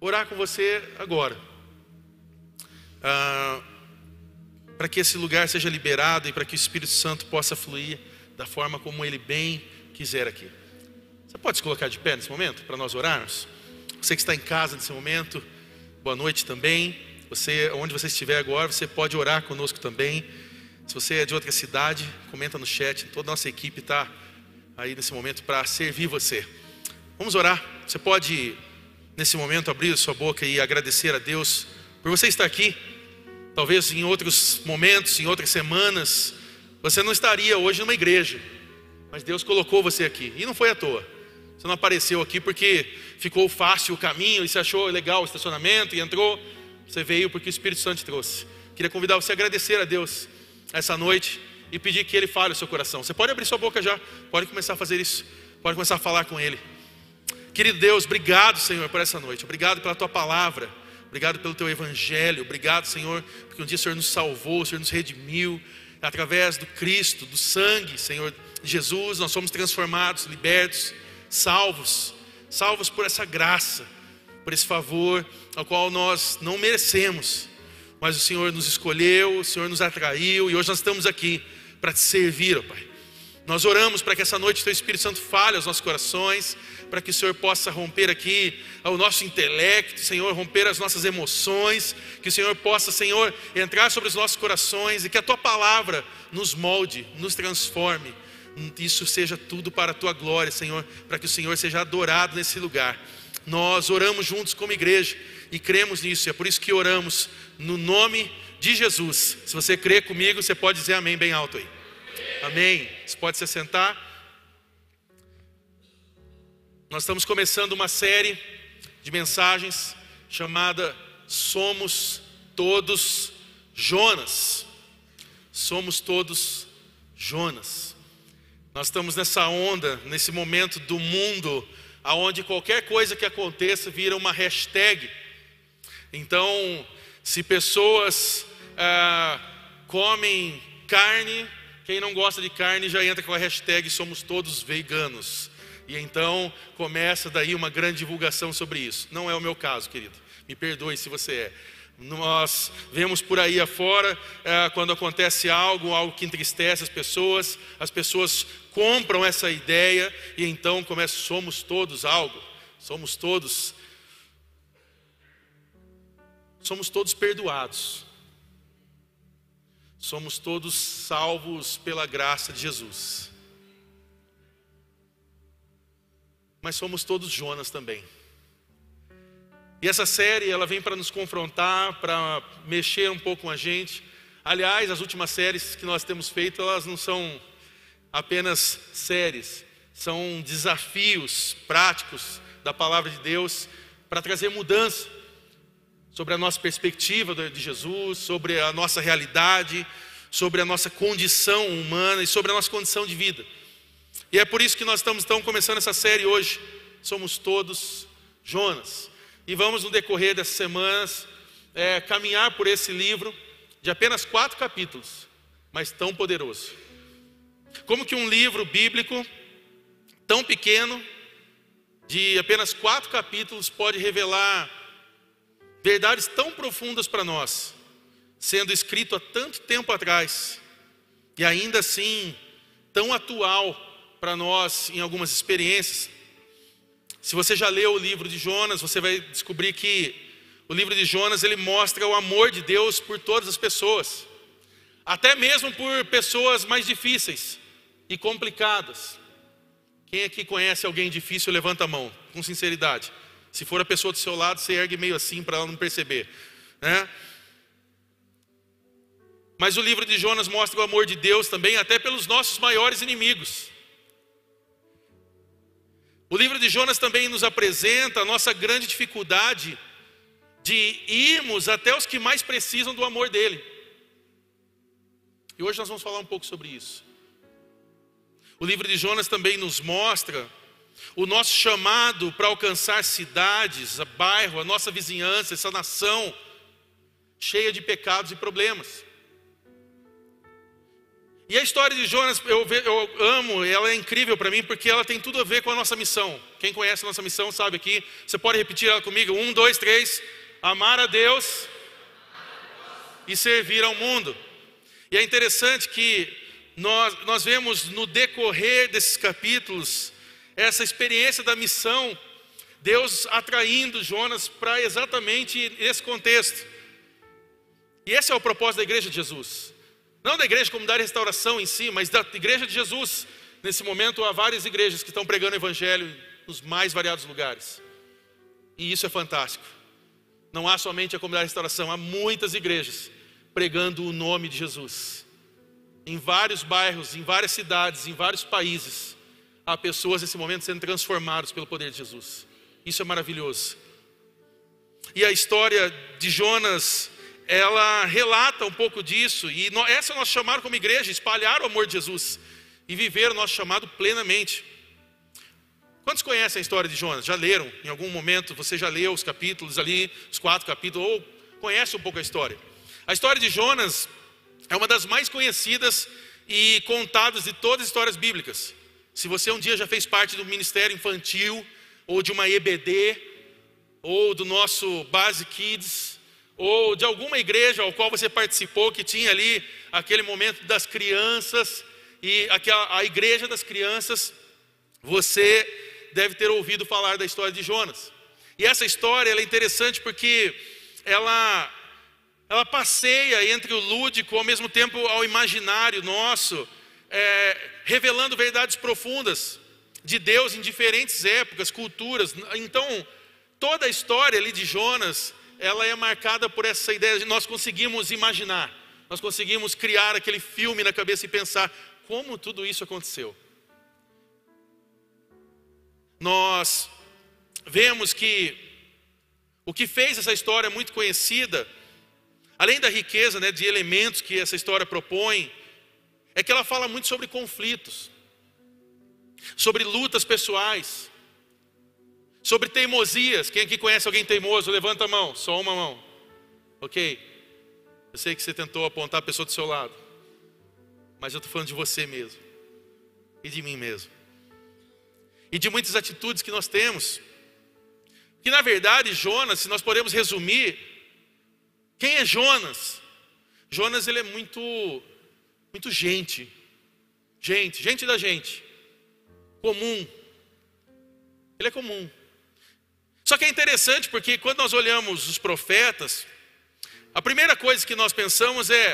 orar com você agora. Ah, para que esse lugar seja liberado e para que o Espírito Santo possa fluir da forma como ele bem quiser aqui. Você pode se colocar de pé nesse momento para nós orarmos? Você que está em casa nesse momento, boa noite também. Você, onde você estiver agora, você pode orar conosco também. Se você é de outra cidade, comenta no chat. Toda a nossa equipe está aí nesse momento para servir você. Vamos orar. Você pode, nesse momento, abrir sua boca e agradecer a Deus por você estar aqui. Talvez em outros momentos, em outras semanas, você não estaria hoje numa igreja, mas Deus colocou você aqui e não foi à toa. Você não apareceu aqui porque ficou fácil o caminho e você achou legal o estacionamento e entrou. Você veio porque o Espírito Santo trouxe. Queria convidar você a agradecer a Deus essa noite e pedir que Ele fale o seu coração. Você pode abrir sua boca já, pode começar a fazer isso, pode começar a falar com Ele. Querido Deus, obrigado, Senhor, por essa noite. Obrigado pela tua palavra. Obrigado pelo teu evangelho. Obrigado, Senhor, porque um dia o Senhor nos salvou, o Senhor nos redimiu. Através do Cristo, do sangue, Senhor Jesus, nós somos transformados, libertos, salvos, salvos por essa graça, por esse favor ao qual nós não merecemos. Mas o Senhor nos escolheu, o Senhor nos atraiu e hoje nós estamos aqui para te servir, ó Pai. Nós oramos para que essa noite o Teu Espírito Santo fale aos nossos corações, para que o Senhor possa romper aqui o nosso intelecto, Senhor, romper as nossas emoções, que o Senhor possa, Senhor, entrar sobre os nossos corações e que a Tua palavra nos molde, nos transforme. Isso seja tudo para a Tua glória, Senhor, para que o Senhor seja adorado nesse lugar. Nós oramos juntos como igreja e cremos nisso, e é por isso que oramos no nome de Jesus. Se você crê comigo, você pode dizer amém bem alto aí. Amém. Você pode se sentar. Nós estamos começando uma série de mensagens chamada Somos Todos Jonas. Somos todos Jonas. Nós estamos nessa onda, nesse momento do mundo, aonde qualquer coisa que aconteça vira uma hashtag. Então, se pessoas ah, comem carne, quem não gosta de carne já entra com a hashtag somos todos veganos. E então começa daí uma grande divulgação sobre isso. Não é o meu caso, querido. Me perdoe se você é. Nós vemos por aí afora, é, quando acontece algo, algo que entristece as pessoas, as pessoas compram essa ideia e então começam, somos todos algo, somos todos, somos todos perdoados, somos todos salvos pela graça de Jesus. Mas somos todos Jonas também. E essa série ela vem para nos confrontar, para mexer um pouco com a gente. Aliás, as últimas séries que nós temos feito, elas não são apenas séries, são desafios práticos da palavra de Deus para trazer mudança sobre a nossa perspectiva de Jesus, sobre a nossa realidade, sobre a nossa condição humana e sobre a nossa condição de vida. E é por isso que nós estamos então começando essa série hoje. Somos todos Jonas. E vamos, no decorrer dessas semanas, é, caminhar por esse livro de apenas quatro capítulos, mas tão poderoso. Como que um livro bíblico tão pequeno, de apenas quatro capítulos, pode revelar verdades tão profundas para nós, sendo escrito há tanto tempo atrás, e ainda assim tão atual para nós em algumas experiências. Se você já leu o livro de Jonas, você vai descobrir que o livro de Jonas ele mostra o amor de Deus por todas as pessoas, até mesmo por pessoas mais difíceis e complicadas. Quem aqui conhece alguém difícil, levanta a mão, com sinceridade. Se for a pessoa do seu lado, você ergue meio assim para ela não perceber, né? Mas o livro de Jonas mostra o amor de Deus também, até pelos nossos maiores inimigos. O livro de Jonas também nos apresenta a nossa grande dificuldade de irmos até os que mais precisam do amor dele. E hoje nós vamos falar um pouco sobre isso. O livro de Jonas também nos mostra o nosso chamado para alcançar cidades, bairro, a nossa vizinhança, essa nação cheia de pecados e problemas. E a história de Jonas, eu, eu amo, ela é incrível para mim, porque ela tem tudo a ver com a nossa missão. Quem conhece a nossa missão sabe aqui. Você pode repetir ela comigo? Um, dois, três. Amar a Deus e servir ao mundo. E é interessante que nós, nós vemos no decorrer desses capítulos essa experiência da missão, Deus atraindo Jonas para exatamente esse contexto. E esse é o propósito da igreja de Jesus. Não da igreja como dar restauração em si, mas da igreja de Jesus. Nesse momento há várias igrejas que estão pregando o evangelho nos mais variados lugares. E isso é fantástico. Não há somente a comunidade de restauração, há muitas igrejas pregando o nome de Jesus. Em vários bairros, em várias cidades, em vários países, há pessoas nesse momento sendo transformadas pelo poder de Jesus. Isso é maravilhoso. E a história de Jonas, ela relata um pouco disso, e essa nosso chamado como igreja, espalhar o amor de Jesus e viver o nosso chamado plenamente. Quantos conhecem a história de Jonas? Já leram em algum momento? Você já leu os capítulos ali, os quatro capítulos, ou conhece um pouco a história? A história de Jonas é uma das mais conhecidas e contadas de todas as histórias bíblicas. Se você um dia já fez parte do ministério infantil, ou de uma EBD, ou do nosso Base Kids, ou de alguma igreja ao qual você participou, que tinha ali aquele momento das crianças, e aquela, a igreja das crianças, você deve ter ouvido falar da história de Jonas. E essa história é interessante porque ela ela passeia entre o lúdico, ao mesmo tempo ao imaginário nosso, é, revelando verdades profundas de Deus em diferentes épocas, culturas. Então, toda a história ali de Jonas, ela é marcada por essa ideia de nós conseguimos imaginar, nós conseguimos criar aquele filme na cabeça e pensar como tudo isso aconteceu. Nós vemos que o que fez essa história muito conhecida Além da riqueza né, de elementos que essa história propõe, é que ela fala muito sobre conflitos, sobre lutas pessoais, sobre teimosias. Quem aqui conhece alguém teimoso? Levanta a mão, só uma mão. Ok? Eu sei que você tentou apontar a pessoa do seu lado, mas eu estou falando de você mesmo e de mim mesmo, e de muitas atitudes que nós temos. Que na verdade, Jonas, se nós podemos resumir, quem é Jonas? Jonas ele é muito muito gente. Gente, gente da gente. Comum. Ele é comum. Só que é interessante porque quando nós olhamos os profetas, a primeira coisa que nós pensamos é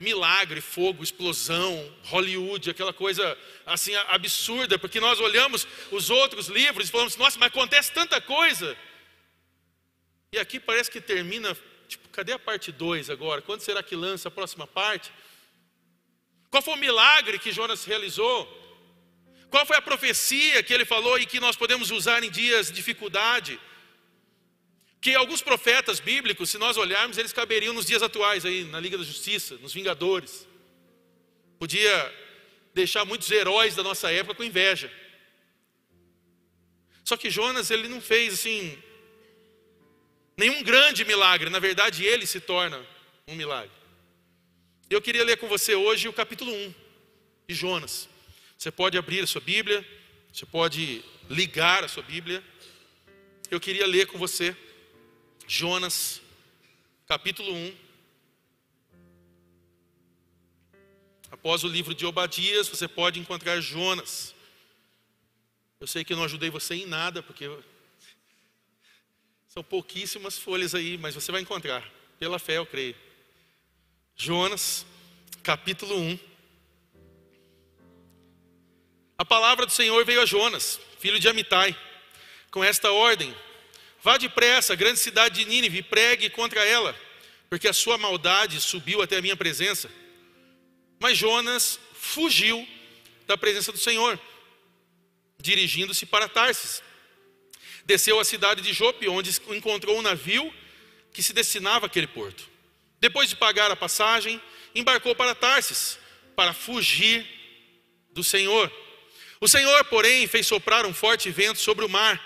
milagre, fogo, explosão, Hollywood, aquela coisa assim absurda, porque nós olhamos os outros livros e falamos, nossa, mas acontece tanta coisa. E aqui parece que termina Tipo, cadê a parte 2 agora? Quando será que lança a próxima parte? Qual foi o milagre que Jonas realizou? Qual foi a profecia que ele falou e que nós podemos usar em dias de dificuldade? Que alguns profetas bíblicos, se nós olharmos, eles caberiam nos dias atuais aí, na Liga da Justiça, nos Vingadores. Podia deixar muitos heróis da nossa época com inveja. Só que Jonas, ele não fez assim nenhum grande milagre, na verdade ele se torna um milagre. Eu queria ler com você hoje o capítulo 1 de Jonas. Você pode abrir a sua Bíblia, você pode ligar a sua Bíblia. Eu queria ler com você Jonas, capítulo 1. Após o livro de Obadias, você pode encontrar Jonas. Eu sei que eu não ajudei você em nada, porque são pouquíssimas folhas aí, mas você vai encontrar. Pela fé, eu creio. Jonas, capítulo 1. A palavra do Senhor veio a Jonas, filho de Amitai, com esta ordem: Vá depressa à grande cidade de Nínive e pregue contra ela, porque a sua maldade subiu até a minha presença. Mas Jonas fugiu da presença do Senhor, dirigindo-se para Tarsis desceu à cidade de Jope, onde encontrou um navio que se destinava àquele porto. Depois de pagar a passagem, embarcou para Tarsis, para fugir do Senhor. O Senhor, porém, fez soprar um forte vento sobre o mar,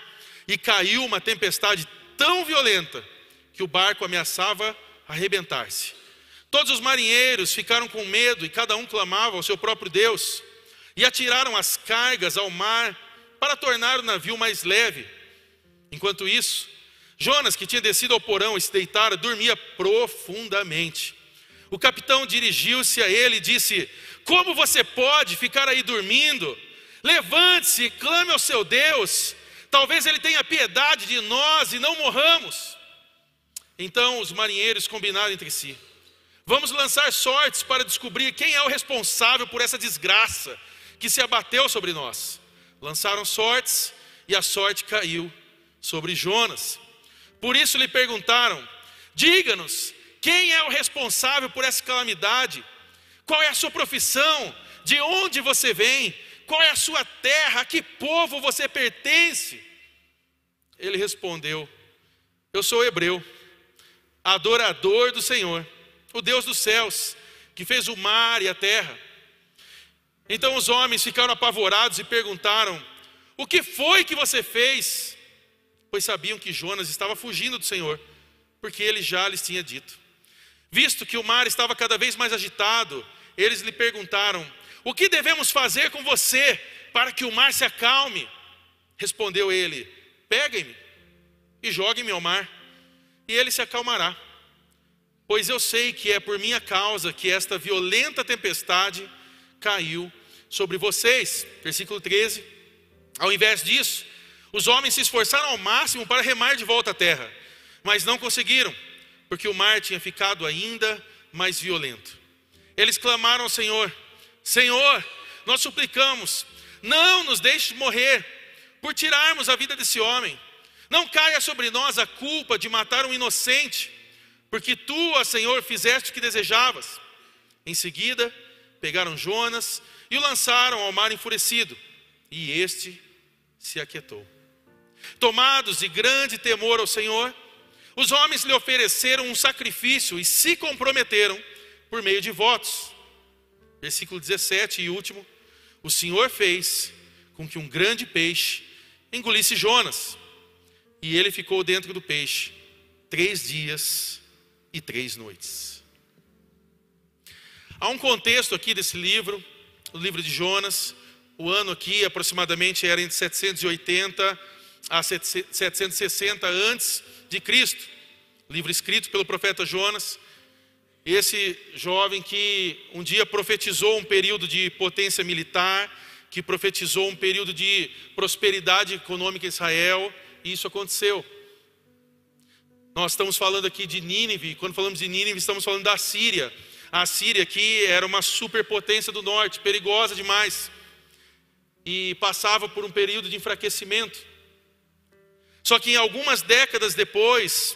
e caiu uma tempestade tão violenta que o barco ameaçava arrebentar-se. Todos os marinheiros ficaram com medo e cada um clamava ao seu próprio Deus. E atiraram as cargas ao mar para tornar o navio mais leve. Enquanto isso, Jonas, que tinha descido ao porão e se deitara, dormia profundamente. O capitão dirigiu-se a ele e disse: Como você pode ficar aí dormindo? Levante-se, clame ao seu Deus. Talvez ele tenha piedade de nós e não morramos. Então os marinheiros combinaram entre si: Vamos lançar sortes para descobrir quem é o responsável por essa desgraça que se abateu sobre nós. Lançaram sortes e a sorte caiu sobre Jonas. Por isso lhe perguntaram: Diga-nos, quem é o responsável por essa calamidade? Qual é a sua profissão? De onde você vem? Qual é a sua terra? A que povo você pertence? Ele respondeu: Eu sou hebreu, adorador do Senhor, o Deus dos céus, que fez o mar e a terra. Então os homens ficaram apavorados e perguntaram: O que foi que você fez? Pois sabiam que Jonas estava fugindo do Senhor, porque ele já lhes tinha dito. Visto que o mar estava cada vez mais agitado, eles lhe perguntaram: O que devemos fazer com você para que o mar se acalme? Respondeu ele: Peguem-me e joguem-me ao mar, e ele se acalmará. Pois eu sei que é por minha causa que esta violenta tempestade caiu sobre vocês. Versículo 13. Ao invés disso, os homens se esforçaram ao máximo para remar de volta à terra, mas não conseguiram, porque o mar tinha ficado ainda mais violento. Eles clamaram ao Senhor: Senhor, nós suplicamos, não nos deixe morrer por tirarmos a vida desse homem. Não caia sobre nós a culpa de matar um inocente, porque tu, ó Senhor, fizeste o que desejavas. Em seguida, pegaram Jonas e o lançaram ao mar enfurecido, e este se aquietou. Tomados de grande temor ao Senhor, os homens lhe ofereceram um sacrifício e se comprometeram por meio de votos. Versículo 17 e último: O Senhor fez com que um grande peixe engolisse Jonas, e ele ficou dentro do peixe três dias e três noites. Há um contexto aqui desse livro o livro de Jonas. O ano aqui aproximadamente era entre 780 a 760 antes de Cristo. Livro escrito pelo profeta Jonas. Esse jovem que um dia profetizou um período de potência militar, que profetizou um período de prosperidade econômica em Israel, e isso aconteceu. Nós estamos falando aqui de Nínive, quando falamos de Nínive, estamos falando da Síria. A Síria aqui era uma superpotência do norte, perigosa demais, e passava por um período de enfraquecimento. Só que em algumas décadas depois,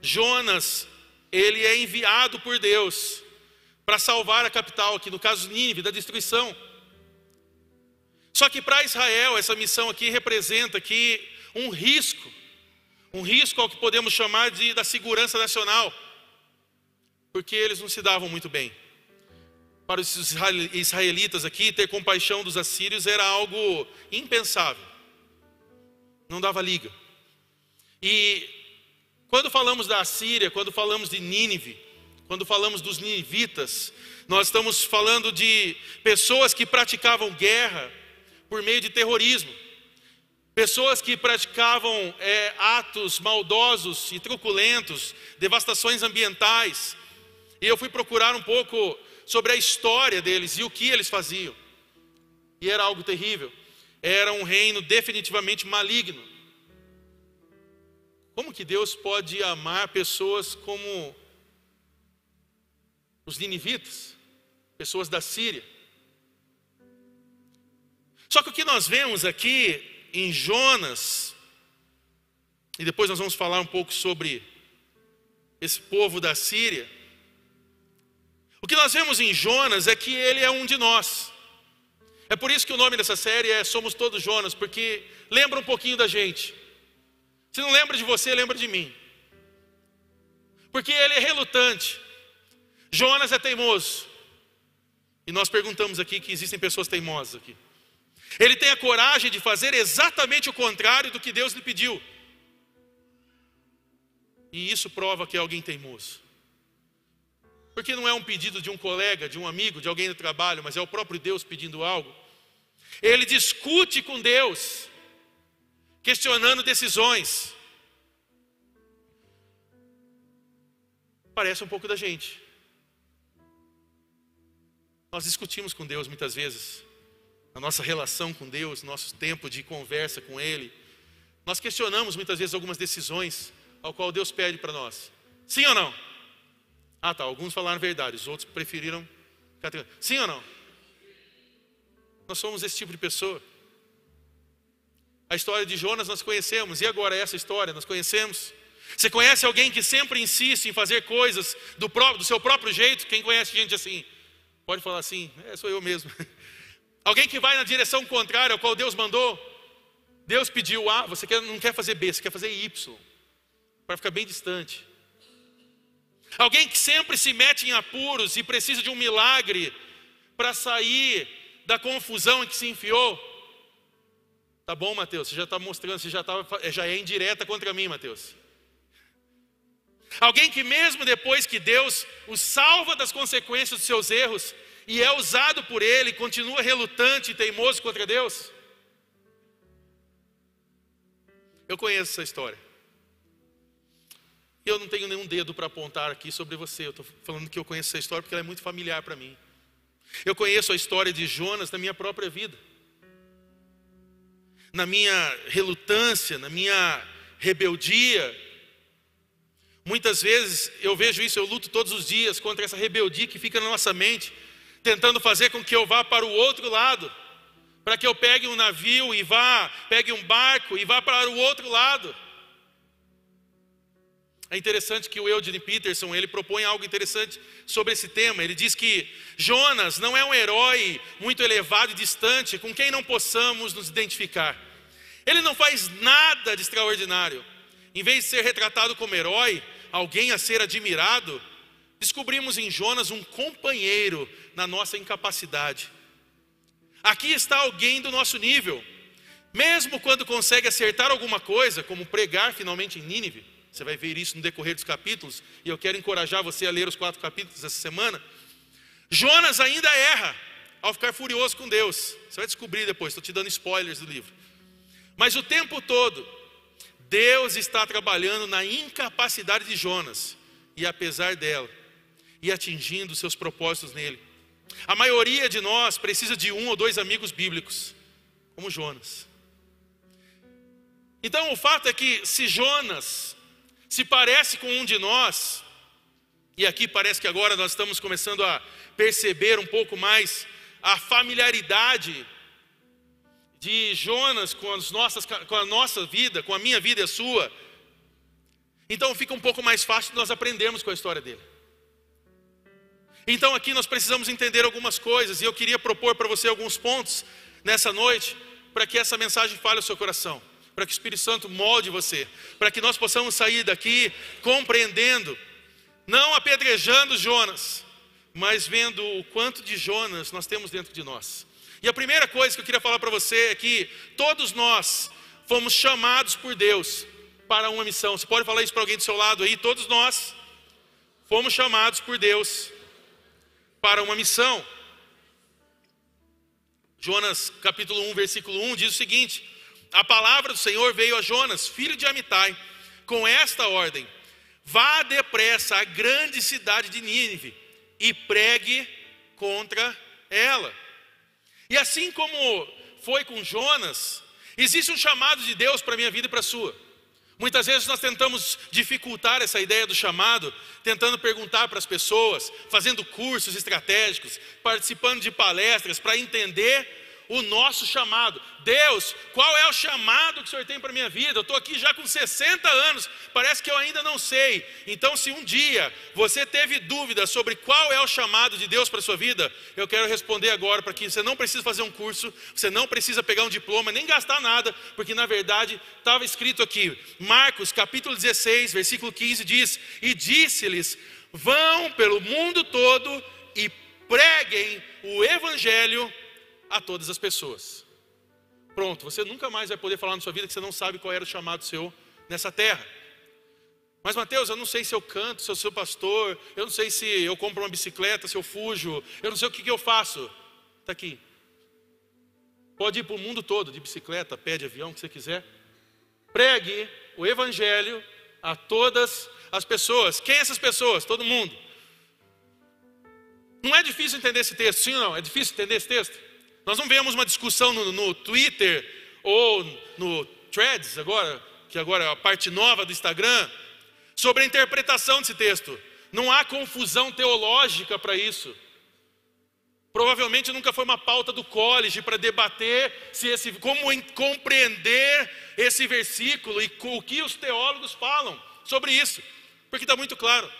Jonas, ele é enviado por Deus para salvar a capital, aqui no caso Nínive, da destruição. Só que para Israel, essa missão aqui representa aqui um risco, um risco ao que podemos chamar de da segurança nacional porque eles não se davam muito bem. Para os israelitas aqui, ter compaixão dos assírios era algo impensável, não dava liga. E quando falamos da Assíria, quando falamos de Nínive, quando falamos dos ninivitas, nós estamos falando de pessoas que praticavam guerra por meio de terrorismo, pessoas que praticavam é, atos maldosos e truculentos, devastações ambientais, e eu fui procurar um pouco sobre a história deles e o que eles faziam. E era algo terrível. Era um reino definitivamente maligno. Como que Deus pode amar pessoas como os ninivitas, pessoas da Síria? Só que o que nós vemos aqui em Jonas, e depois nós vamos falar um pouco sobre esse povo da Síria, o que nós vemos em Jonas é que ele é um de nós. É por isso que o nome dessa série é Somos Todos Jonas, porque lembra um pouquinho da gente. Se não lembra de você, lembra de mim. Porque ele é relutante. Jonas é teimoso. E nós perguntamos aqui que existem pessoas teimosas aqui. Ele tem a coragem de fazer exatamente o contrário do que Deus lhe pediu. E isso prova que é alguém teimoso. porque não é um pedido de um colega, de um amigo, de alguém do trabalho, mas é o próprio Deus pedindo algo. Ele discute com Deus, questionando decisões. Parece um pouco da gente. Nós discutimos com Deus muitas vezes, a nossa relação com Deus, nosso tempo de conversa com Ele. Nós questionamos muitas vezes algumas decisões ao qual Deus pede para nós. Sim ou não? Ah, tá. Alguns falaram verdade, os outros preferiram. Sim ou não? Nós somos esse tipo de pessoa. A história de Jonas nós conhecemos, e agora essa história nós conhecemos. Você conhece alguém que sempre insiste em fazer coisas do, próprio, do seu próprio jeito? Quem conhece gente assim? Pode falar assim, é, sou eu mesmo. Alguém que vai na direção contrária ao qual Deus mandou. Deus pediu A, você quer, não quer fazer B, você quer fazer Y, para ficar bem distante. Alguém que sempre se mete em apuros e precisa de um milagre para sair da confusão em que se enfiou. Tá bom, Mateus, você já está mostrando, você já, tá, já é indireta contra mim, Mateus. Alguém que, mesmo depois que Deus o salva das consequências dos seus erros e é usado por Ele, continua relutante e teimoso contra Deus. Eu conheço essa história. Eu não tenho nenhum dedo para apontar aqui sobre você. Eu estou falando que eu conheço essa história porque ela é muito familiar para mim. Eu conheço a história de Jonas na minha própria vida. Na minha relutância, na minha rebeldia. Muitas vezes eu vejo isso, eu luto todos os dias contra essa rebeldia que fica na nossa mente, tentando fazer com que eu vá para o outro lado, para que eu pegue um navio e vá, pegue um barco e vá para o outro lado. É interessante que o Eugene Peterson, ele propõe algo interessante sobre esse tema. Ele diz que Jonas não é um herói muito elevado e distante com quem não possamos nos identificar. Ele não faz nada de extraordinário. Em vez de ser retratado como herói, alguém a ser admirado, descobrimos em Jonas um companheiro na nossa incapacidade. Aqui está alguém do nosso nível. Mesmo quando consegue acertar alguma coisa, como pregar finalmente em Nínive, você vai ver isso no decorrer dos capítulos, e eu quero encorajar você a ler os quatro capítulos essa semana. Jonas ainda erra ao ficar furioso com Deus. Você vai descobrir depois, estou te dando spoilers do livro. Mas o tempo todo, Deus está trabalhando na incapacidade de Jonas, e apesar dela, e atingindo seus propósitos nele. A maioria de nós precisa de um ou dois amigos bíblicos, como Jonas. Então o fato é que se Jonas se parece com um de nós, e aqui parece que agora nós estamos começando a perceber um pouco mais a familiaridade de Jonas com, as nossas, com a nossa vida, com a minha vida e a sua. Então fica um pouco mais fácil nós aprendermos com a história dele. Então aqui nós precisamos entender algumas coisas, e eu queria propor para você alguns pontos nessa noite, para que essa mensagem fale ao seu coração para que o Espírito Santo molde você, para que nós possamos sair daqui compreendendo, não apedrejando Jonas, mas vendo o quanto de Jonas nós temos dentro de nós. E a primeira coisa que eu queria falar para você é que todos nós fomos chamados por Deus para uma missão. Você pode falar isso para alguém do seu lado aí? Todos nós fomos chamados por Deus para uma missão. Jonas capítulo 1, versículo 1 diz o seguinte: a palavra do Senhor veio a Jonas, filho de Amitai, com esta ordem: Vá depressa à grande cidade de Nínive e pregue contra ela. E assim como foi com Jonas, existe um chamado de Deus para a minha vida e para a sua. Muitas vezes nós tentamos dificultar essa ideia do chamado, tentando perguntar para as pessoas, fazendo cursos estratégicos, participando de palestras para entender o nosso chamado. Deus, qual é o chamado que o Senhor tem para a minha vida? Eu estou aqui já com 60 anos, parece que eu ainda não sei. Então, se um dia você teve dúvida sobre qual é o chamado de Deus para a sua vida, eu quero responder agora para que você não precisa fazer um curso, você não precisa pegar um diploma, nem gastar nada, porque na verdade estava escrito aqui, Marcos capítulo 16, versículo 15 diz: E disse-lhes: Vão pelo mundo todo e preguem o evangelho a todas as pessoas. Pronto, você nunca mais vai poder falar na sua vida que você não sabe qual era o chamado seu nessa terra. Mas Mateus, eu não sei se eu canto, se eu sou pastor, eu não sei se eu compro uma bicicleta, se eu fujo, eu não sei o que, que eu faço. Está aqui. Pode ir para o mundo todo, de bicicleta, pé de avião, o que você quiser. Pregue o evangelho a todas as pessoas. Quem é essas pessoas? Todo mundo. Não é difícil entender esse texto, sim ou não? É difícil entender esse texto? Nós não vemos uma discussão no, no Twitter ou no Threads, agora, que agora é a parte nova do Instagram, sobre a interpretação desse texto. Não há confusão teológica para isso. Provavelmente nunca foi uma pauta do college para debater se esse, como compreender esse versículo e o que os teólogos falam sobre isso, porque está muito claro.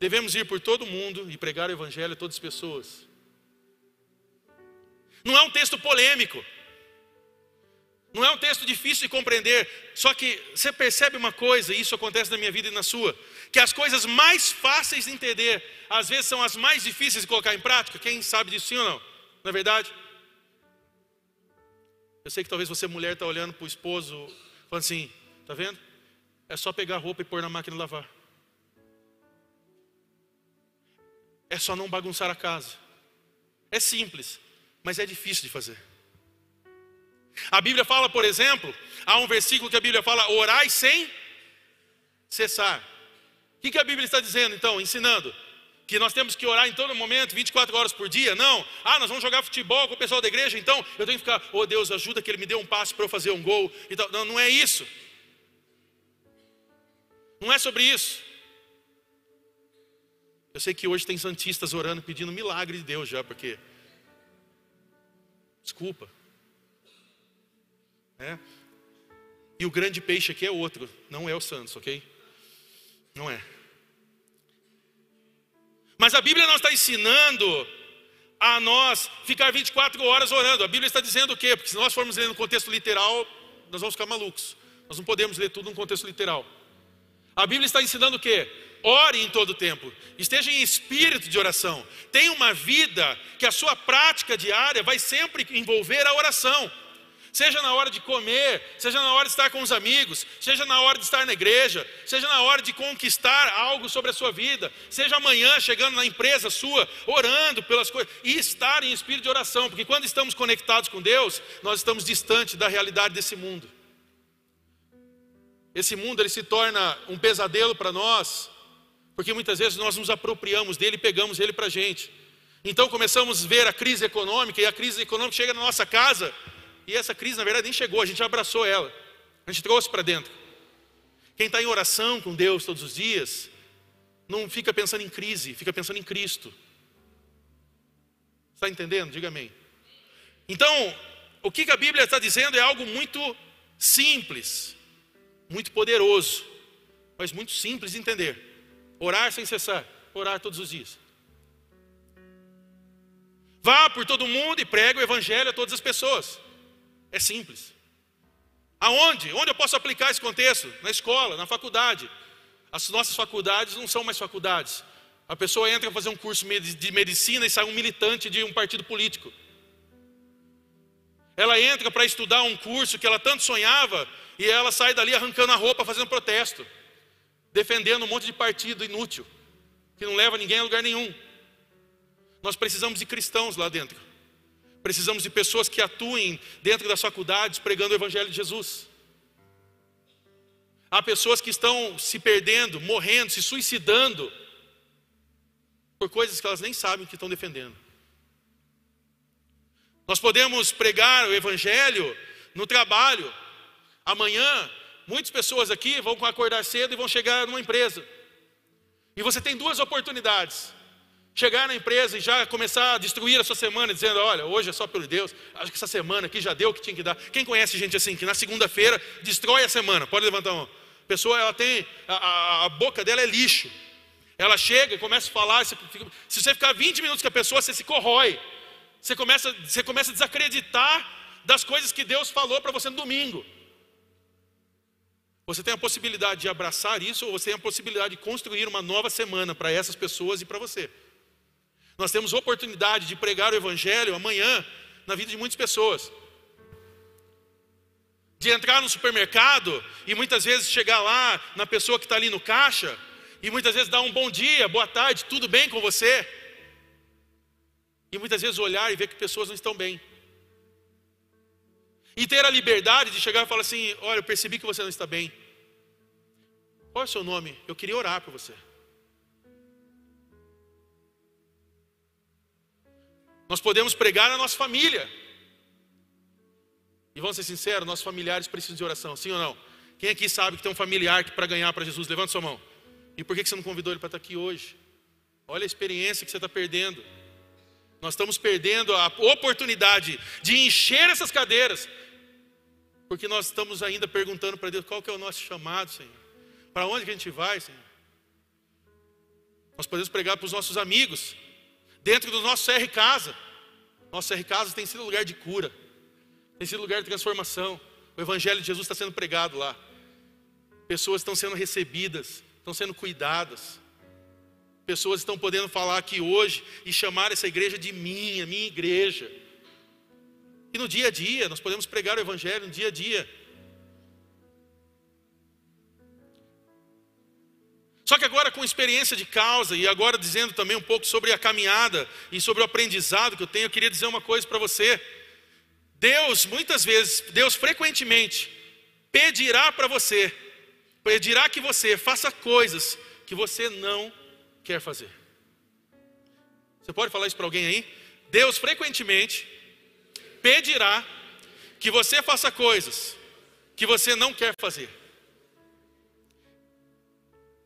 Devemos ir por todo mundo e pregar o evangelho a todas as pessoas. Não é um texto polêmico. Não é um texto difícil de compreender, só que você percebe uma coisa, e isso acontece na minha vida e na sua, que as coisas mais fáceis de entender, às vezes são as mais difíceis de colocar em prática. Quem sabe disso sim ou não? Não é verdade? Eu sei que talvez você, mulher, está olhando para o esposo, falando assim: está vendo? É só pegar a roupa e pôr na máquina de lavar. É só não bagunçar a casa. É simples, mas é difícil de fazer. A Bíblia fala, por exemplo, há um versículo que a Bíblia fala: orai sem cessar. O que, a Bíblia está dizendo então? Ensinando que nós temos que orar em todo momento, 24 horas por dia? Não. Ah, nós vamos jogar futebol com o pessoal da igreja, então eu tenho que ficar, oh Deus, ajuda que ele me dê um passe para eu fazer um gol. Então, não, não é isso. Não é sobre isso. Eu sei que hoje tem santistas orando pedindo milagre de Deus já, porque desculpa. É. E o grande peixe aqui é outro, não é o Santos, ok? Não é. Mas a Bíblia não está ensinando a nós ficar 24 horas orando. A Bíblia está dizendo o quê? Porque se nós formos ler no contexto literal, nós vamos ficar malucos. Nós não podemos ler tudo no contexto literal. A Bíblia está ensinando o quê? Ore em todo o tempo, esteja em espírito de oração. Tenha uma vida que a sua prática diária vai sempre envolver a oração seja na hora de comer, seja na hora de estar com os amigos, seja na hora de estar na igreja, seja na hora de conquistar algo sobre a sua vida, seja amanhã chegando na empresa sua, orando pelas coisas, e estar em espírito de oração, porque quando estamos conectados com Deus, nós estamos distante da realidade desse mundo. Esse mundo ele se torna um pesadelo para nós, porque muitas vezes nós nos apropriamos dele e pegamos ele para a gente. Então começamos a ver a crise econômica, e a crise econômica chega na nossa casa, e essa crise, na verdade, nem chegou, a gente abraçou ela, a gente trouxe para dentro. Quem está em oração com Deus todos os dias, não fica pensando em crise, fica pensando em Cristo. Está entendendo? Diga amém. Então, o que a Bíblia está dizendo é algo muito simples, muito poderoso, mas muito simples de entender. Orar sem cessar, orar todos os dias. Vá por todo mundo e pregue o Evangelho a todas as pessoas. É simples. Aonde? Onde eu posso aplicar esse contexto? Na escola, na faculdade. As nossas faculdades não são mais faculdades. A pessoa entra para fazer um curso de medicina e sai um militante de um partido político. Ela entra para estudar um curso que ela tanto sonhava e ela sai dali arrancando a roupa, fazendo protesto, defendendo um monte de partido inútil, que não leva ninguém a lugar nenhum. Nós precisamos de cristãos lá dentro. Precisamos de pessoas que atuem dentro das faculdades pregando o Evangelho de Jesus. Há pessoas que estão se perdendo, morrendo, se suicidando por coisas que elas nem sabem que estão defendendo. Nós podemos pregar o Evangelho no trabalho. Amanhã, muitas pessoas aqui vão acordar cedo e vão chegar numa empresa. E você tem duas oportunidades chegar na empresa e já começar a destruir a sua semana, dizendo: Olha, hoje é só pelo Deus, acho que essa semana aqui já deu o que tinha que dar. Quem conhece gente assim, que na segunda-feira destrói a semana? Pode levantar a mão. A pessoa, ela tem, a, a, a, boca dela é lixo. Ela chega e começa a falar. Você fica, se você ficar 20 minutos com a pessoa, você se corrói. Você começa, você começa a desacreditar das coisas que Deus falou para você no domingo. Você tem a possibilidade de abraçar isso, ou você tem a possibilidade de construir uma nova semana para essas pessoas e para você. Nós temos oportunidade de pregar o Evangelho amanhã na vida de muitas pessoas. de entrar no supermercado e muitas vezes chegar lá na pessoa que está ali no caixa e muitas vezes dar um bom dia, boa tarde, tudo bem com você? E muitas vezes olhar e ver que pessoas não estão bem. E ter a liberdade de chegar e falar assim: Olha, eu percebi que você não está bem. Qual é o seu nome? Eu queria orar por você. Nós podemos pregar na nossa família. E vamos ser sinceros, nossos familiares precisam de oração, sim ou não? Quem aqui sabe que tem um familiar que para ganhar para Jesus? Levanta sua mão. E por que você não convidou ele para estar aqui hoje? Olha a experiência que você está perdendo. Nós estamos perdendo a oportunidade de encher essas cadeiras, porque nós estamos ainda perguntando para Deus qual que é o nosso chamado, Senhor. Para onde que a gente vai, Senhor? Nós podemos pregar para os nossos amigos, dentro do nosso CR Casa. Nosso CR Casa tem sido lugar de cura, tem sido lugar de transformação. O Evangelho de Jesus está sendo pregado lá. Pessoas estão sendo recebidas, estão sendo cuidadas. Pessoas estão podendo falar aqui hoje e chamar essa igreja de minha, minha igreja. E no dia a dia, nós podemos pregar o Evangelho no dia a dia. Só que agora com experiência de causa e agora dizendo também um pouco sobre a caminhada e sobre o aprendizado que eu tenho, eu queria dizer uma coisa para você. Deus, muitas vezes, Deus frequentemente pedirá para você, pedirá que você faça coisas que você não quer fazer. Você pode falar isso para alguém aí? Deus frequentemente pedirá que você faça coisas que você não quer fazer.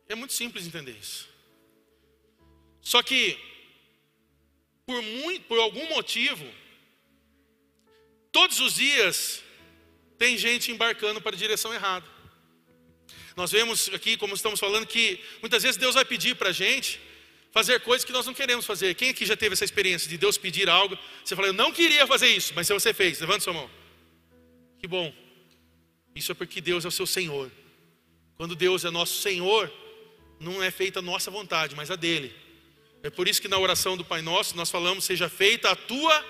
É muito simples entender isso. Só que, por, muito, por algum motivo, todos os dias tem gente embarcando para a direção errada. Nós vemos aqui, como estamos falando, que muitas vezes Deus vai pedir para a gente fazer coisas que nós não queremos fazer. Quem aqui já teve essa experiência de Deus pedir algo? Você fala, eu não queria fazer isso, mas você fez. Levanta sua mão. Que bom. Isso é porque Deus é o seu Senhor. Quando Deus é nosso Senhor, não é feita a nossa vontade, mas a dele. É por isso que na oração do Pai Nosso nós falamos: seja feita a tua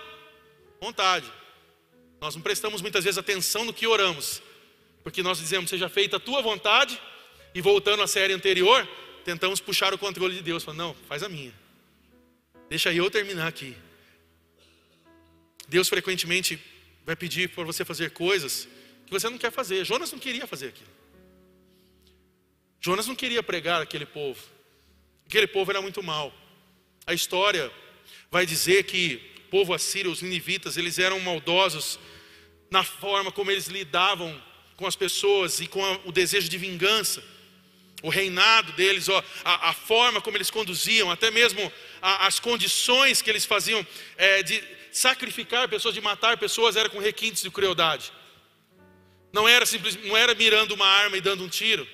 vontade. Nós não prestamos muitas vezes atenção no que oramos, porque nós dizemos, seja feita a tua vontade, e voltando à série anterior, tentamos puxar o controle de Deus. Falando, não, faz a minha. Deixa eu terminar aqui. Deus frequentemente vai pedir para você fazer coisas que você não quer fazer. Jonas não queria fazer aquilo. Jonas não queria pregar aquele povo. Aquele povo era muito mal. A história vai dizer que o povo assírio, os ninivitas, eles eram maldosos na forma como eles lidavam com as pessoas e com a, o desejo de vingança, o reinado deles, ó, a, a, forma como eles conduziam, até mesmo a, as condições que eles faziam é, de sacrificar pessoas, de matar pessoas, era com requintes de crueldade. Não era simples, não era mirando uma arma e dando um tiro.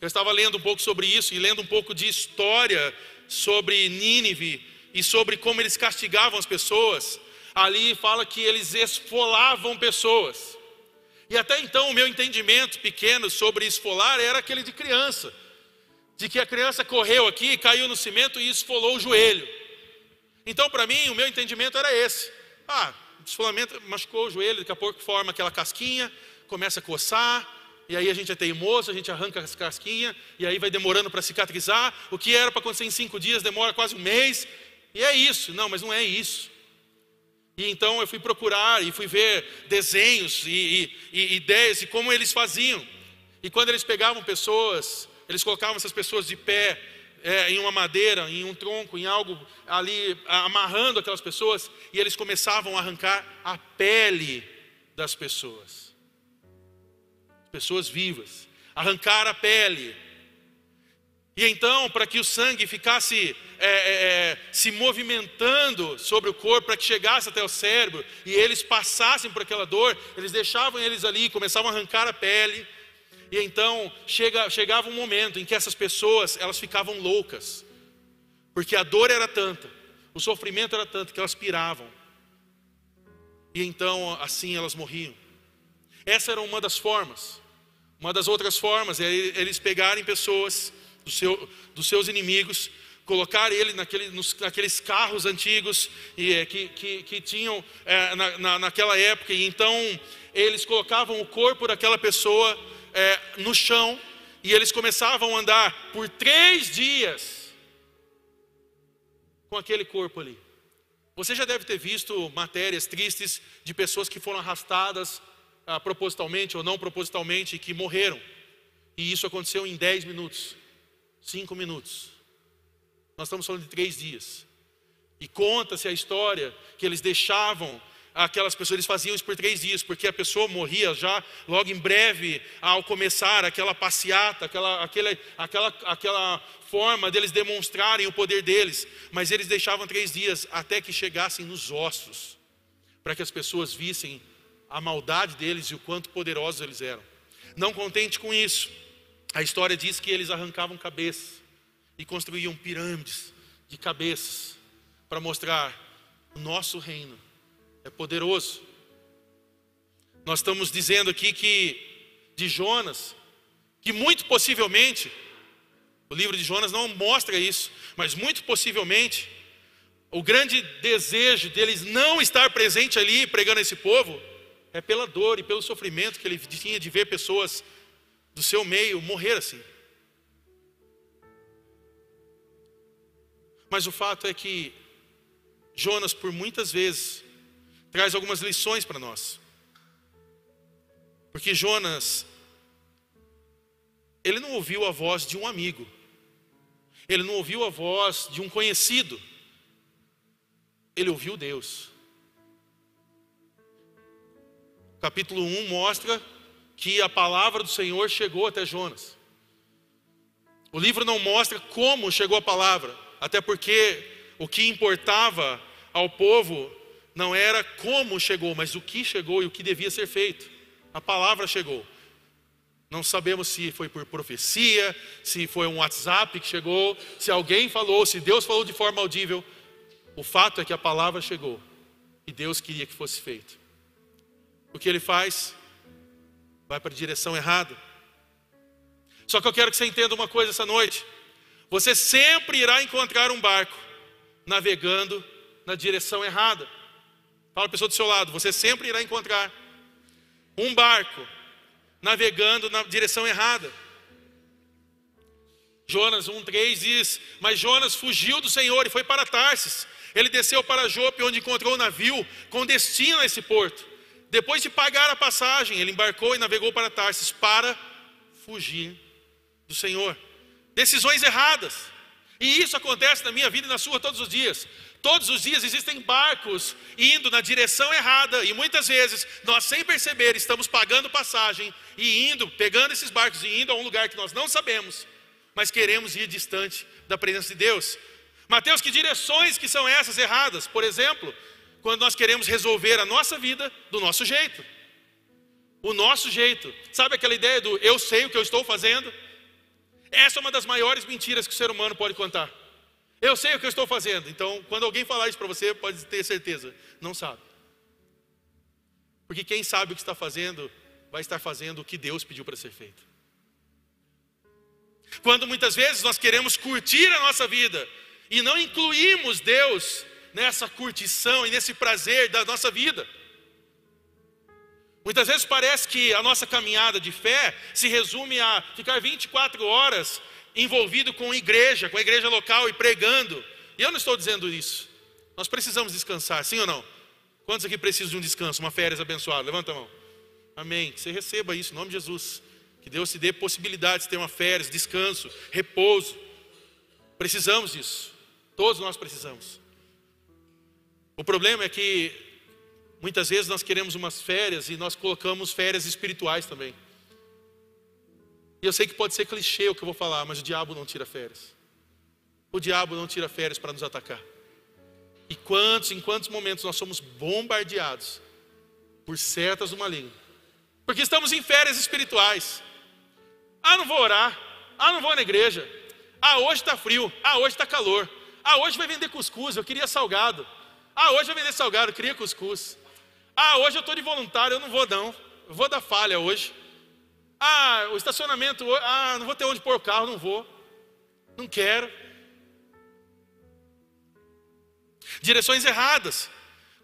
Eu estava lendo um pouco sobre isso e lendo um pouco de história sobre Nínive e sobre como eles castigavam as pessoas. Ali fala que eles esfolavam pessoas. E até então o meu entendimento pequeno sobre esfolar era aquele de criança, de que a criança correu aqui, caiu no cimento e esfolou o joelho. Então, para mim, o meu entendimento era esse. Ah, esfolamento machucou o joelho, daqui a pouco forma aquela casquinha, começa a coçar, e aí a gente é teimoso, a gente arranca as casquinhas, e aí vai demorando para cicatrizar. O que era para acontecer em cinco dias demora quase um mês. E é isso. Não, mas não é isso. E então eu fui procurar e fui ver desenhos e, e, e ideias e como eles faziam. E quando eles pegavam pessoas, eles colocavam essas pessoas de pé é, em uma madeira, em um tronco, em algo ali, amarrando aquelas pessoas, e eles começavam a arrancar a pele das pessoas. Pessoas vivas. Arrancar a pele. E então, para que o sangue ficasse é, é, é, se movimentando sobre o corpo, para que chegasse até o cérebro e eles passassem por aquela dor, eles deixavam eles ali, começavam a arrancar a pele. E então chega, chegava um momento em que essas pessoas elas ficavam loucas, porque a dor era tanta, o sofrimento era tanto que elas piravam. E então assim elas morriam. Essa era uma das formas. Uma das outras formas é eles pegarem pessoas do seu, dos seus inimigos, colocar ele naquele, nos, naqueles carros antigos e, é, que, que, que, tinham é, na, na, naquela época, e então eles colocavam o corpo daquela pessoa é, no chão e eles começavam a andar por três dias com aquele corpo ali. Você já deve ter visto matérias tristes de pessoas que foram arrastadas ah, propositalmente ou não propositalmente que morreram. E isso aconteceu em dez minutos, cinco minutos. Nós estamos falando de três dias. E conta-se a história que eles deixavam aquelas pessoas, eles faziam isso por três dias, porque a pessoa morria já logo em breve ao começar aquela passeata, aquela, aquela, aquela, aquela forma deles demonstrarem o poder deles, mas eles deixavam três dias até que chegassem nos ossos, para que as pessoas vissem a maldade deles e o quanto poderosos eles eram. Não contente com isso, a história diz que eles arrancavam cabeças e construíam pirâmides de cabeças para mostrar o nosso reino é poderoso. Nós estamos dizendo aqui que de Jonas, que muito possivelmente, o livro de Jonas não mostra isso, mas muito possivelmente, o grande desejo deles não estar presente ali pregando esse povo é pela dor e pelo sofrimento que ele tinha de ver pessoas do seu meio morrer assim. Mas o fato é que Jonas, por muitas vezes, traz algumas lições para nós. Porque Jonas, ele não ouviu a voz de um amigo, ele não ouviu a voz de um conhecido, ele ouviu Deus. Capítulo 1 mostra que a palavra do Senhor chegou até Jonas. O livro não mostra como chegou a palavra, até porque o que importava ao povo não era como chegou, mas o que chegou e o que devia ser feito. A palavra chegou. Não sabemos se foi por profecia, se foi um WhatsApp que chegou, se alguém falou, se Deus falou de forma audível. O fato é que a palavra chegou e Deus queria que fosse feito. O que ele faz? Vai para a direção errada. Só que eu quero que você entenda uma coisa essa noite. Você sempre irá encontrar um barco navegando na direção errada. Fala a pessoa do seu lado, você sempre irá encontrar um barco navegando na direção errada. Jonas 1,3 diz: Mas Jonas fugiu do Senhor e foi para Tarsis. Ele desceu para Jope, onde encontrou um navio com destino a esse porto. Depois de pagar a passagem, ele embarcou e navegou para Tarsis para fugir do Senhor. Decisões erradas. E isso acontece na minha vida e na sua todos os dias. Todos os dias existem barcos indo na direção errada e muitas vezes nós, sem perceber, estamos pagando passagem e indo, pegando esses barcos e indo a um lugar que nós não sabemos, mas queremos ir distante da presença de Deus. Mateus, que direções que são essas erradas? Por exemplo, quando nós queremos resolver a nossa vida do nosso jeito. O nosso jeito. Sabe aquela ideia do eu sei o que eu estou fazendo? Essa é uma das maiores mentiras que o ser humano pode contar. Eu sei o que eu estou fazendo. Então, quando alguém falar isso para você, pode ter certeza, não sabe. Porque quem sabe o que está fazendo, vai estar fazendo o que Deus pediu para ser feito. Quando muitas vezes nós queremos curtir a nossa vida e não incluímos Deus nessa curtição e nesse prazer da nossa vida. Muitas vezes parece que a nossa caminhada de fé se resume a ficar 24 horas envolvido com igreja, com a igreja local e pregando. E eu não estou dizendo isso. Nós precisamos descansar, sim ou não? Quantos aqui precisam de um descanso, uma férias abençoada? Levanta a mão. Amém. Que você receba isso, em nome de Jesus. Que Deus te dê possibilidade de ter uma férias, descanso, repouso. Precisamos disso. Todos nós precisamos. O problema é que muitas vezes nós queremos umas férias e nós colocamos férias espirituais também. E eu sei que pode ser clichê o que eu vou falar, mas o diabo não tira férias. O diabo não tira férias para nos atacar. E quantos, em quantos momentos nós somos bombardeados por setas do? Porque estamos em férias espirituais. Ah, não vou orar. Ah, não vou na igreja. Ah, hoje está frio. Ah, hoje está calor. Ah, hoje vai vender cuscuz. Eu queria salgado. Ah, hoje vai vender salgado. Eu queria cuscuz. Ah, hoje eu estou de voluntário. Eu não vou, não. Eu vou dar falha hoje. Ah, o estacionamento, ah, não vou ter onde pôr o carro, não vou. Não quero. Direções erradas.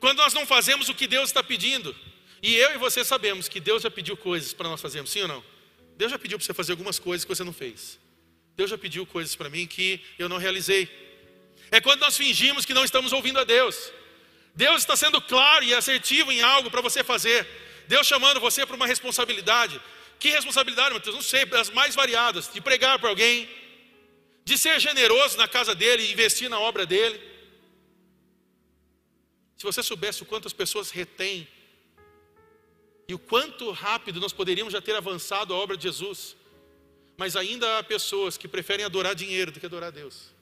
Quando nós não fazemos o que Deus está pedindo. E eu e você sabemos que Deus já pediu coisas para nós fazermos, sim ou não? Deus já pediu para você fazer algumas coisas que você não fez. Deus já pediu coisas para mim que eu não realizei. É quando nós fingimos que não estamos ouvindo a Deus. Deus está sendo claro e assertivo em algo para você fazer. Deus chamando você para uma responsabilidade. Que responsabilidade, Mateus? Não sei, as mais variadas. De pregar para alguém, de ser generoso na casa dele investir na obra dele. Se você soubesse o quanto as pessoas retêm e o quanto rápido nós poderíamos já ter avançado a obra de Jesus, mas ainda há pessoas que preferem adorar dinheiro do que adorar Deus.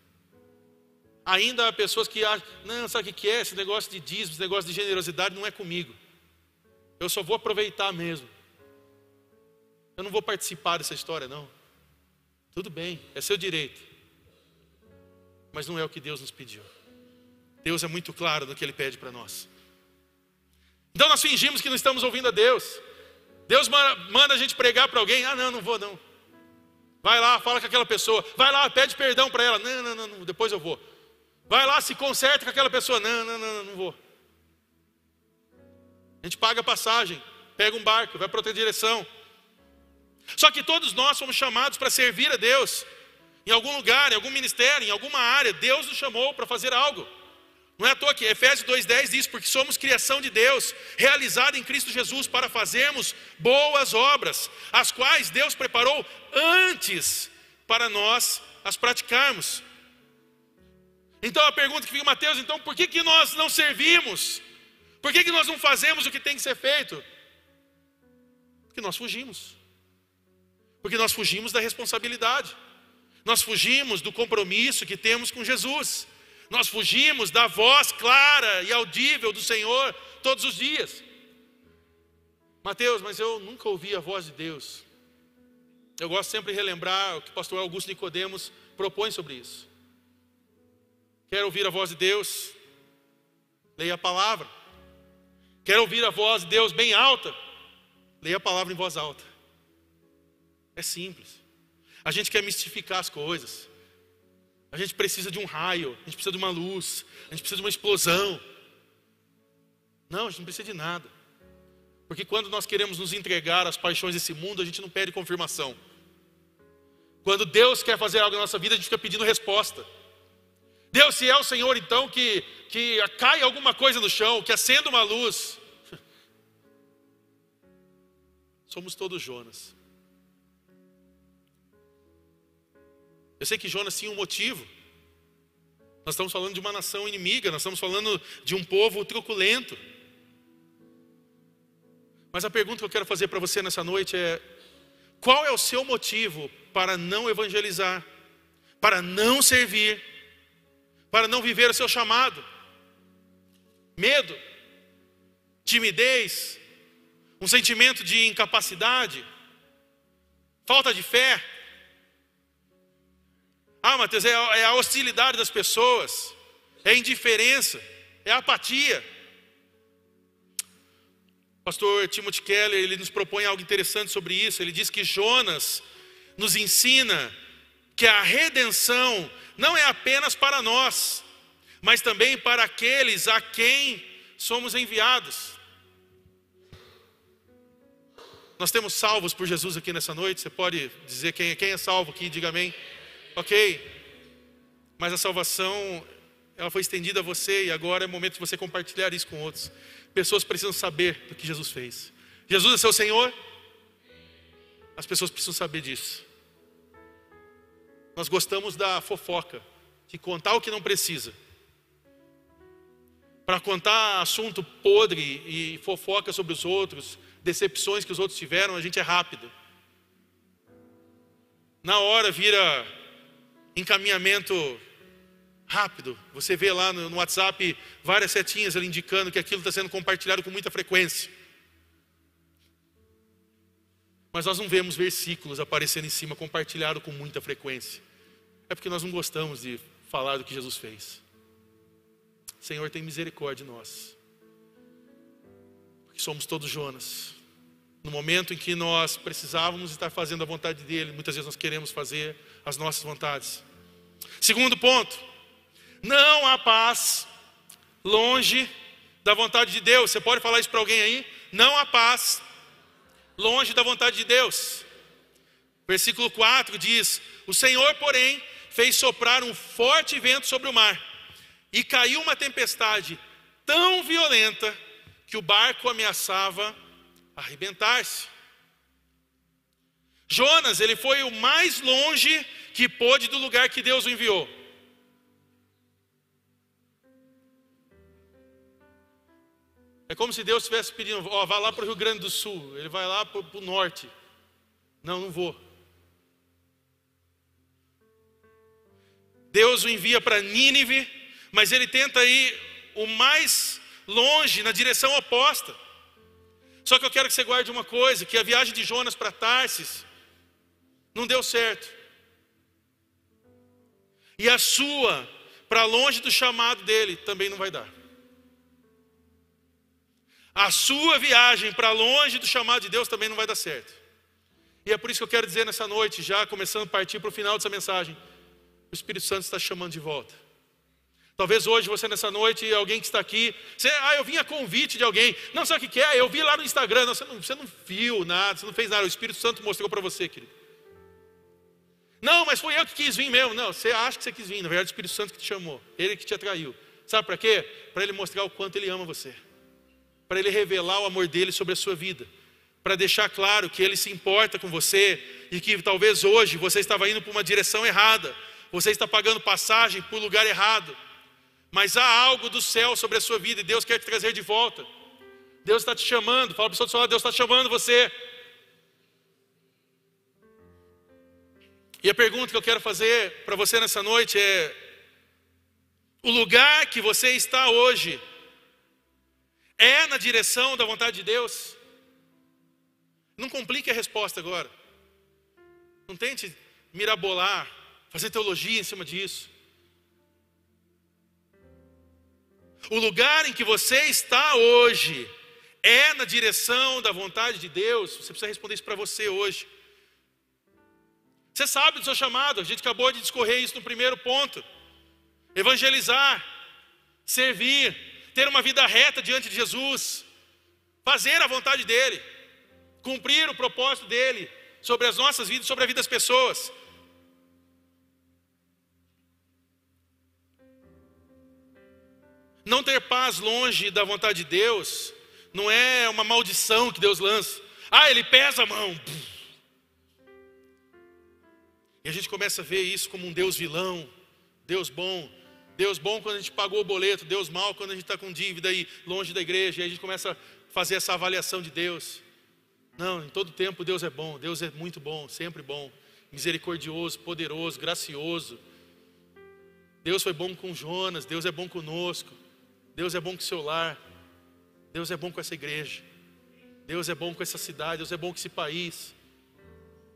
Ainda há pessoas que acham, não, sabe o que é? Esse negócio de dízimo, esse negócio de generosidade não é comigo. Eu só vou aproveitar mesmo. Eu não vou participar dessa história, não. Tudo bem, é seu direito. Mas não é o que Deus nos pediu. Deus é muito claro no que Ele pede para nós. Então nós fingimos que não estamos ouvindo a Deus. Deus manda a gente pregar para alguém. Ah, não, não vou não. Vai lá, fala com aquela pessoa. Vai lá, pede perdão para ela. Não, não, não, não, depois eu vou. Vai lá, se conserta com aquela pessoa. Não, não, não, não vou. A gente paga a passagem, pega um barco, vai para outra direção. Só que todos nós somos chamados para servir a Deus. Em algum lugar, em algum ministério, em alguma área, Deus nos chamou para fazer algo. Não é à toa que Efésios 2,10 diz: Porque somos criação de Deus, realizada em Cristo Jesus, para fazermos boas obras, as quais Deus preparou antes para nós as praticarmos. Então a pergunta que fica, Mateus, então por que, que nós não servimos? Por que, que nós não fazemos o que tem que ser feito? Porque nós fugimos. Porque nós fugimos da responsabilidade. Nós fugimos do compromisso que temos com Jesus. Nós fugimos da voz clara e audível do Senhor todos os dias. Mateus, mas eu nunca ouvi a voz de Deus. Eu gosto sempre de relembrar o que o pastor Augusto Nicodemos propõe sobre isso. Quer ouvir a voz de Deus? Leia a palavra. Quer ouvir a voz de Deus bem alta? Leia a palavra em voz alta. É simples. A gente quer mistificar as coisas. A gente precisa de um raio, a gente precisa de uma luz, a gente precisa de uma explosão. Não, a gente não precisa de nada. Porque quando nós queremos nos entregar às paixões desse mundo, a gente não pede confirmação. Quando Deus quer fazer algo na nossa vida, a gente fica pedindo resposta. Deus, se é o Senhor, então, que, que cai alguma coisa no chão, que acenda uma luz. Somos todos Jonas. Eu sei que Jonas tinha um motivo. Nós estamos falando de uma nação inimiga, nós estamos falando de um povo truculento. Mas a pergunta que eu quero fazer para você nessa noite é: qual é o seu motivo para não evangelizar, para não servir, para não viver o seu chamado? Medo, timidez, um sentimento de incapacidade, falta de fé. Ah, Mateus, é a, é hostilidade das pessoas, é a indiferença, é a apatia. Pastor Timothy Keller, ele nos propõe algo interessante sobre isso. Ele diz que Jonas nos ensina que a redenção não é apenas para nós, mas também para aqueles a quem somos enviados. Nós temos salvos por Jesus aqui nessa noite. Você pode dizer quem, é, quem é salvo aqui, diga amém. Ok, mas a salvação ela foi estendida a você e agora é momento de você compartilhar isso com outros. Pessoas precisam saber do que Jesus fez. Jesus é seu Senhor? As pessoas precisam saber disso. Nós gostamos da fofoca, de contar o que não precisa. Para contar assunto podre e fofoca sobre os outros, decepções que os outros tiveram, a gente é rápido. Na hora vira encaminhamento rápido. Você vê lá no, WhatsApp várias setinhas ali indicando que aquilo está sendo compartilhado com muita frequência. Mas nós não vemos versículos aparecendo em cima compartilhado com muita frequência. É porque nós não gostamos de falar do que Jesus fez. Senhor, tem misericórdia de nós. Porque somos todos Jonas. No momento em que nós precisávamos estar fazendo a vontade dele, muitas vezes nós queremos fazer as nossas vontades. Segundo ponto, não há paz longe da vontade de Deus. Você pode falar isso para alguém aí? não há paz longe da vontade de Deus. Versículo 4 diz: O Senhor, porém, fez soprar um forte vento sobre o mar, e caiu uma tempestade tão violenta que o barco ameaçava arrebentar-se. Jonas, ele foi o mais longe que pôde do lugar que Deus o enviou. É como se Deus estivesse pedindo, ó, vá lá para o Rio Grande do Sul. Ele vai lá para o norte. Não, não vou. Deus o envia para Nínive, mas ele tenta ir o mais longe, na direção oposta. Só que eu quero que você guarde uma coisa: que a viagem de Jonas para Tarsis não deu certo. E a sua, para longe do chamado dele, também não vai dar. A sua viagem para longe do chamado de Deus também não vai dar certo. E é por isso que eu quero dizer nessa noite, já começando a partir para o final dessa mensagem: o Espírito Santo está chamando de volta. Talvez hoje você nessa noite, alguém que está aqui, você, ah, eu vim a convite de alguém. Não, sabe o que é? Eu vi lá no Instagram. Não, você, não, você não viu nada, você não fez nada. O Espírito Santo mostrou para você, querido. Não, mas foi eu que quis vir mesmo. Não, você acha que você quis vir. Na verdade, o Espírito Santo que te chamou. Ele que te atraiu. Sabe para quê? Para ele mostrar o quanto ele ama você para Ele revelar o amor dele sobre a sua vida, para deixar claro que Ele se importa com você e que talvez hoje você estava indo para uma direção errada, você está pagando passagem para o lugar errado, mas há algo do céu sobre a sua vida e Deus quer te trazer de volta. Deus está te chamando, fala para o pessoal do seu lado, Deus está chamando você. E a pergunta que eu quero fazer para você nessa noite é: o lugar que você está hoje, é na direção da vontade de Deus? Não complique a resposta agora. Não tente mirabolar, fazer teologia em cima disso. O lugar em que você está hoje é na direção da vontade de Deus? Você precisa responder isso para você hoje. Você sabe do seu chamado, a gente acabou de discorrer isso no primeiro ponto. Evangelizar, servir, ter uma vida reta diante de Jesus, fazer a vontade dEle, cumprir o propósito dEle sobre as nossas vidas, sobre a vida das pessoas. Não ter paz longe da vontade de Deus não é uma maldição que Deus lança. Ah, ele pesa a mão. E a gente começa a ver isso como um Deus vilão, Deus bom. Deus bom quando a gente pagou o boleto, Deus mal quando a gente está com dívida aí longe da igreja, e a gente começa a fazer essa avaliação de Deus. Não, em todo tempo Deus é bom, Deus é muito bom, sempre bom, misericordioso, poderoso, gracioso. Deus foi bom com Jonas, Deus é bom conosco, Deus é bom com o seu lar, Deus é bom com essa igreja, Deus é bom com essa cidade, Deus é bom com esse país.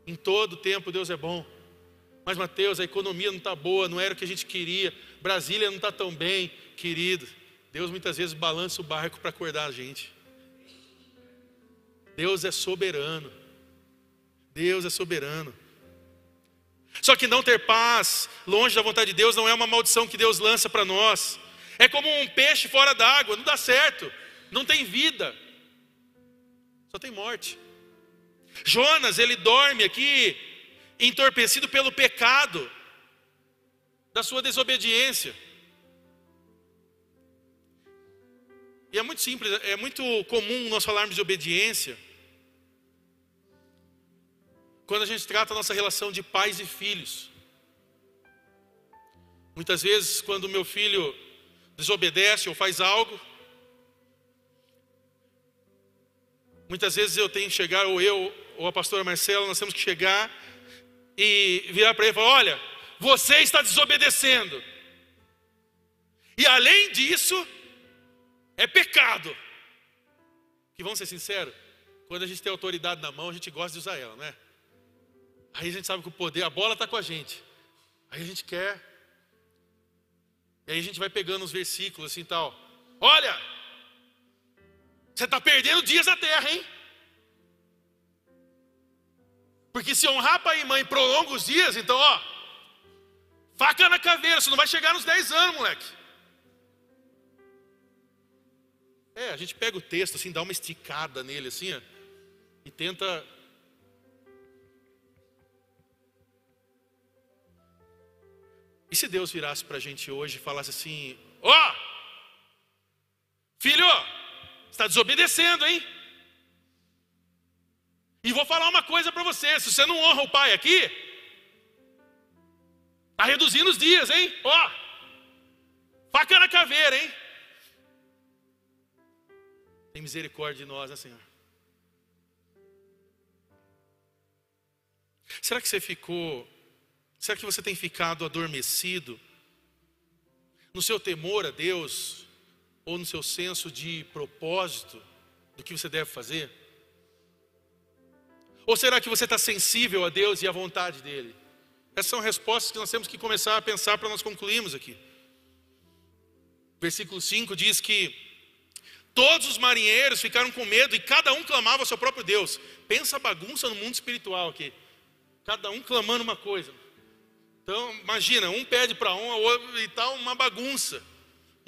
Em todo tempo Deus é bom. Mas Mateus, a economia não está boa, não era o que a gente queria. Brasília não está tão bem, querido. Deus muitas vezes balança o barco para acordar a gente. Deus é soberano. Deus é soberano. Só que não ter paz, longe da vontade de Deus, não é uma maldição que Deus lança para nós. É como um peixe fora d'água, não dá certo, não tem vida, só tem morte. Jonas, ele dorme aqui entorpecido pelo pecado da sua desobediência. E é muito simples, é muito comum nós falarmos de obediência quando a gente trata a nossa relação de pais e filhos. Muitas vezes, quando meu filho desobedece ou faz algo, muitas vezes eu tenho que chegar, ou eu, ou a pastora Marcela, nós temos que chegar e virar para ele e falar: Olha, você está desobedecendo. E além disso, é pecado. Que vamos ser sinceros, quando a gente tem autoridade na mão, a gente gosta de usar ela, né? Aí a gente sabe que o poder, a bola está com a gente. Aí a gente quer. E aí a gente vai pegando os versículos assim tal. Olha, você está perdendo dias na terra, hein? Porque se honrar pai e mãe prolonga os dias, então, ó, faca na caveira, você não vai chegar nos 10 anos, moleque. É, a gente pega o texto assim, dá uma esticada nele assim, ó, e tenta E se Deus virasse para a gente hoje e falasse assim: Ó, oh, filho, está desobedecendo, hein? E vou falar uma coisa para você: se você não honra o pai aqui, está reduzindo os dias, hein? Ó, faca na caveira, hein? Tem misericórdia de nós, né, Senhor? Será que você ficou Será que você tem ficado adormecido no seu temor a Deus ou no seu senso de propósito do que você deve fazer? Ou será que você está sensível a Deus e à vontade dEle? Essas são respostas que nós temos que começar a pensar para nós concluirmos aqui. Versículo 5 diz que todos os marinheiros ficaram com medo e cada um clamava ao seu próprio Deus. Pensa a bagunça no mundo espiritual aqui. Cada um clamando uma coisa. Então, imagina, um pede para um, outro e tal, uma bagunça.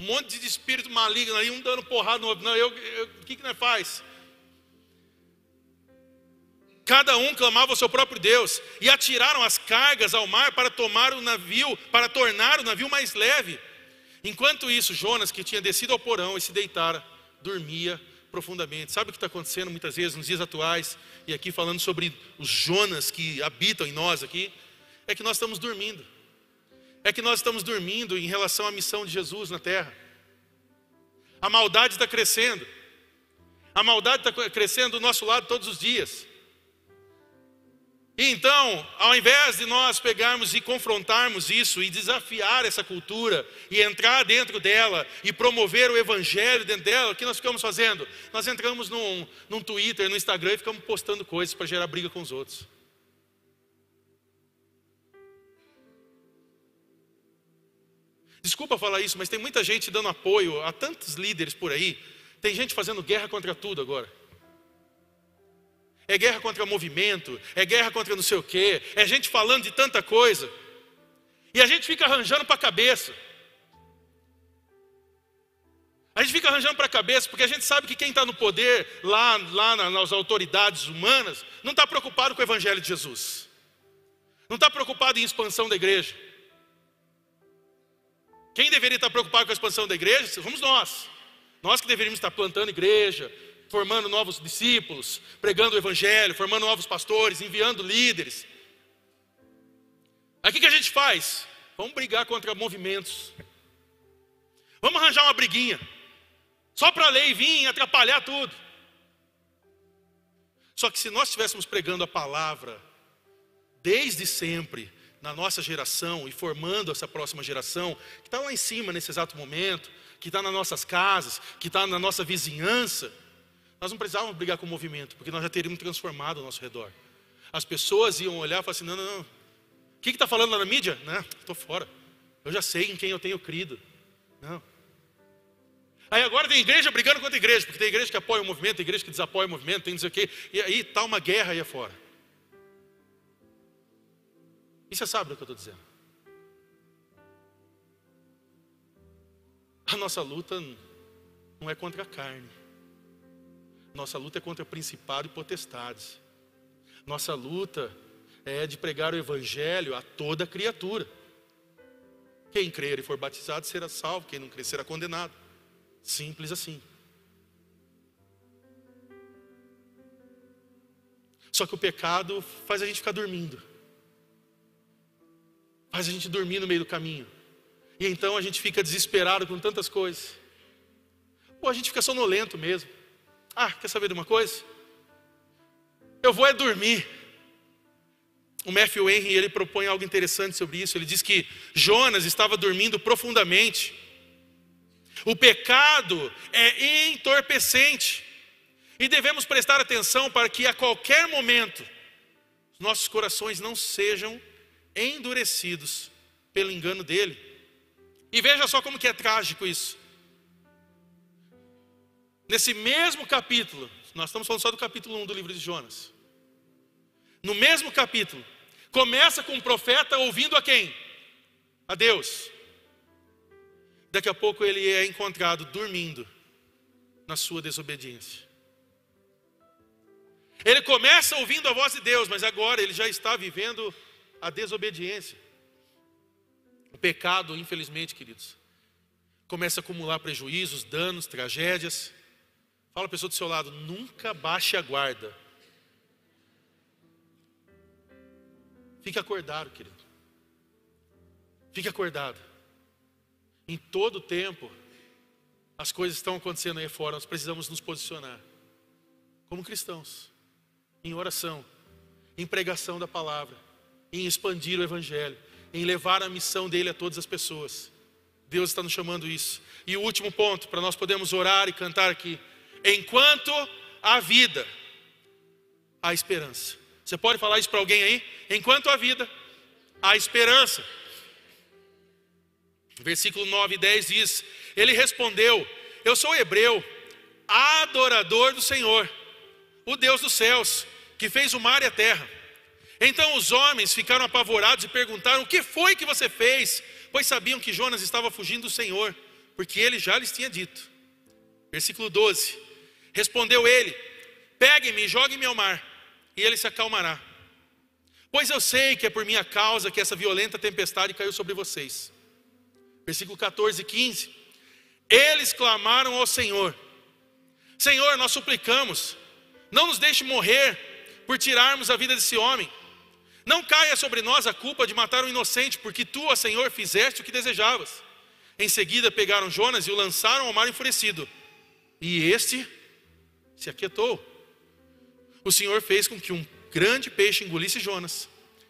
Um monte de espírito maligno aí, um dando porrada no outro. Não, eu, o que, que nós faz? Cada um clamava ao seu próprio Deus e atiraram as cargas ao mar para tomar o navio, para tornar o navio mais leve. Enquanto isso, Jonas, que tinha descido ao porão e se deitara, dormia profundamente. Sabe o que está acontecendo muitas vezes nos dias atuais? E aqui falando sobre os Jonas que habitam em nós aqui é que nós estamos dormindo. É que nós estamos dormindo em relação à missão de Jesus na terra. A maldade está crescendo. A maldade está crescendo do nosso lado todos os dias. Então, ao invés de nós pegarmos e confrontarmos isso e desafiar essa cultura e entrar dentro dela e promover o evangelho dentro dela, o que nós ficamos fazendo? Nós entramos num, num Twitter, no Instagram e ficamos postando coisas para gerar briga com os outros. Desculpa falar isso, mas tem muita gente dando apoio a tantos líderes por aí. Tem gente fazendo guerra contra tudo agora. É guerra contra movimento, é guerra contra não sei o quê, é gente falando de tanta coisa. E a gente fica arranjando para a cabeça. A gente fica arranjando para a cabeça, porque a gente sabe que quem está no poder, lá, lá nas autoridades humanas, não está preocupado com o Evangelho de Jesus, não está preocupado em expansão da igreja, quem deveria estar preocupado com a expansão da igreja? Somos nós. Nós que deveríamos estar plantando igreja, formando novos discípulos, pregando o evangelho, formando novos pastores, enviando líderes. O que a gente faz? Vamos brigar contra movimentos. Vamos arranjar uma briguinha. Só para a lei vir atrapalhar tudo. Só que se nós estivéssemos pregando a palavra desde sempre, na nossa geração e formando essa próxima geração, que está lá em cima nesse exato momento, que está nas nossas casas, que está na nossa vizinhança, nós não precisávamos brigar com o movimento, porque nós já teríamos transformado ao nosso redor. As pessoas iam olhar e falar assim: não, não, não. O que está falando lá na mídia? Não, estou fora. Eu já sei em quem eu tenho crido. Não. Aí agora tem igreja brigando contra igreja, porque tem igreja que apoia o movimento, tem igreja que desapoia o movimento, tem não sei o quê. E aí está uma guerra aí afora. E você sabe do que eu estou dizendo? A nossa luta não é contra a carne. Nossa luta é contra principado e potestades. Nossa luta é de pregar o evangelho a toda criatura. Quem crer e for batizado será salvo, quem não crer será condenado. Simples assim. Só que o pecado faz a gente ficar dormindo faz a gente dormir no meio do caminho. E então a gente fica desesperado com tantas coisas. Ou a gente fica sonolento mesmo. Ah, quer saber de uma coisa? Eu vou é dormir. O Matthew Henry ele propõe algo interessante sobre isso. Ele diz que Jonas estava dormindo profundamente. O pecado é entorpecente. E devemos prestar atenção para que a qualquer momento nossos corações não sejam endurecidos pelo engano dele. E veja só como que é trágico isso. Nesse mesmo capítulo, nós estamos falando só do capítulo 1 do livro de Jonas. No mesmo capítulo, começa com o profeta ouvindo a quem? A Deus. Daqui a pouco ele é encontrado dormindo na sua desobediência. Ele começa ouvindo a voz de Deus, mas agora ele já está vivendo a desobediência. O pecado, infelizmente, queridos, começa a acumular prejuízos, danos, tragédias. Fala a pessoa do seu lado, nunca baixe a guarda. Fique acordado, querido. Fique acordado. Em todo tempo, as coisas estão acontecendo aí fora, nós precisamos nos posicionar como cristãos, em oração, em pregação da palavra, em expandir o Evangelho, em levar a missão dele a todas as pessoas. Deus está nos chamando isso. E o último ponto, para nós podermos orar e cantar aqui: enquanto há vida, há esperança. Você pode falar isso para alguém aí? Enquanto há vida, há esperança. Versículo 9 e 10 diz: Ele respondeu: Eu sou hebreu, adorador do Senhor, o Deus dos céus, que fez o mar e a terra. Então os homens ficaram apavorados e perguntaram: O que foi que você fez? Pois sabiam que Jonas estava fugindo do Senhor, porque ele já lhes tinha dito. Versículo 12: Respondeu ele: Pegue-me e jogue-me ao mar, e ele se acalmará. Pois eu sei que é por minha causa que essa violenta tempestade caiu sobre vocês. Versículo 14 e 15. Eles clamaram ao Senhor: Senhor, nós suplicamos, não nos deixe morrer por tirarmos a vida desse homem. Não caia sobre nós a culpa de matar um inocente, porque tu, ó Senhor, fizeste o que desejavas. Em seguida pegaram Jonas e o lançaram ao mar enfurecido. E este se aquietou. O Senhor fez com que um grande peixe engolisse Jonas.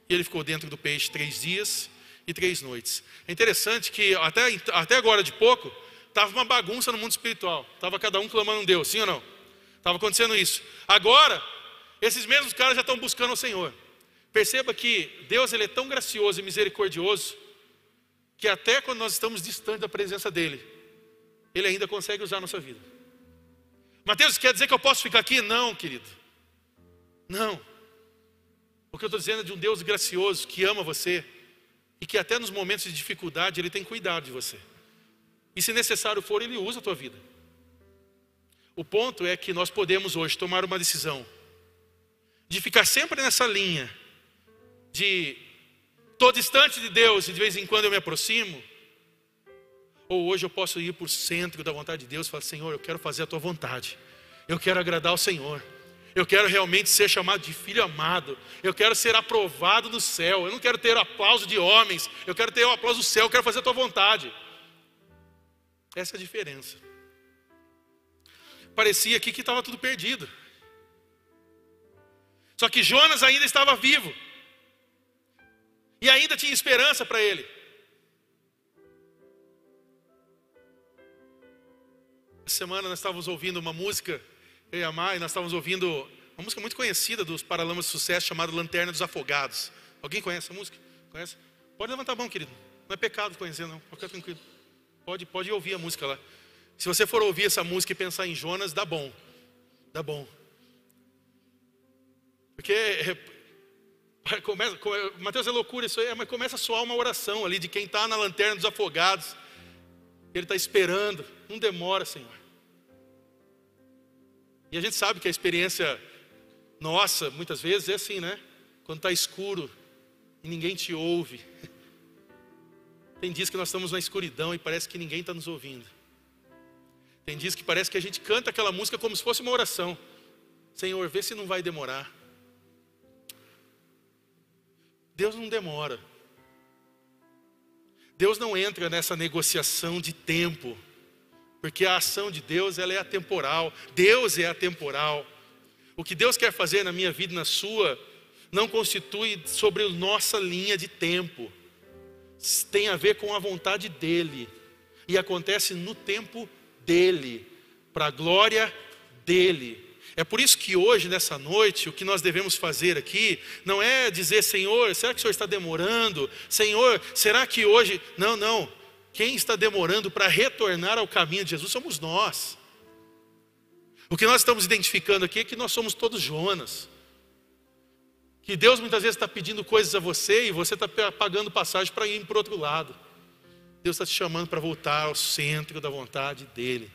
E ele ficou dentro do peixe três dias e três noites. É interessante que até, até agora de pouco, estava uma bagunça no mundo espiritual. Estava cada um clamando um Deus, sim ou não? Estava acontecendo isso. Agora, esses mesmos caras já estão buscando o Senhor. Perceba que Deus ele é tão gracioso e misericordioso que até quando nós estamos distantes da presença dele, ele ainda consegue usar a nossa vida. Mateus, quer dizer que eu posso ficar aqui? Não, querido. Não. O que eu estou dizendo é de um Deus gracioso que ama você, e que até nos momentos de dificuldade Ele tem cuidado de você. E se necessário for, Ele usa a tua vida. O ponto é que nós podemos hoje tomar uma decisão de ficar sempre nessa linha de estou distante de Deus e de vez em quando eu me aproximo, ou hoje eu posso ir para o centro da vontade de Deus e falar: Senhor, eu quero fazer a tua vontade, eu quero agradar ao Senhor. Eu quero realmente ser chamado de filho amado. Eu quero ser aprovado no céu. Eu não quero ter aplauso de homens. Eu quero ter o aplauso do céu. Eu quero fazer a tua vontade. Essa é a diferença. Parecia aqui que estava tudo perdido. Só que Jonas ainda estava vivo. E ainda tinha esperança para ele. Semana nós estávamos ouvindo uma música eu e a Mai, nós estávamos ouvindo uma música muito conhecida dos Paralamas de Sucesso chamada Lanterna dos Afogados. Alguém conhece essa música? Conhece? Pode levantar a mão, querido. Não é pecado conhecer, não. Fica tranquilo. Pode, pode ouvir a música lá. Se você for ouvir essa música e pensar em Jonas, dá bom. Dá bom. Porque é, começa, Mateus é loucura isso aí, mas começa a soar uma oração ali de quem está na lanterna dos afogados. Ele está esperando. Não demora, Senhor. E a gente sabe que a experiência nossa, muitas vezes, é assim, né? Quando está escuro e ninguém te ouve. Tem dias que nós estamos na escuridão e parece que ninguém está nos ouvindo. Tem dias que parece que a gente canta aquela música como se fosse uma oração. Senhor, vê se não vai demorar. Deus não demora. Deus não entra nessa negociação de tempo. Porque a ação de Deus ela é atemporal. Deus é atemporal. O que Deus quer fazer na minha vida e na sua não constitui sobre nossa linha de tempo. Tem a ver com a vontade dele e acontece no tempo dele, para a glória dele. É por isso que hoje, nessa noite, o que nós devemos fazer aqui não é dizer, Senhor, será que o Senhor está demorando? Senhor, será que hoje. Não, não. Quem está demorando para retornar ao caminho de Jesus somos nós. O que nós estamos identificando aqui é que nós somos todos Jonas. Que Deus muitas vezes está pedindo coisas a você e você está pagando passagem para ir para o outro lado. Deus está te chamando para voltar ao centro da vontade dEle.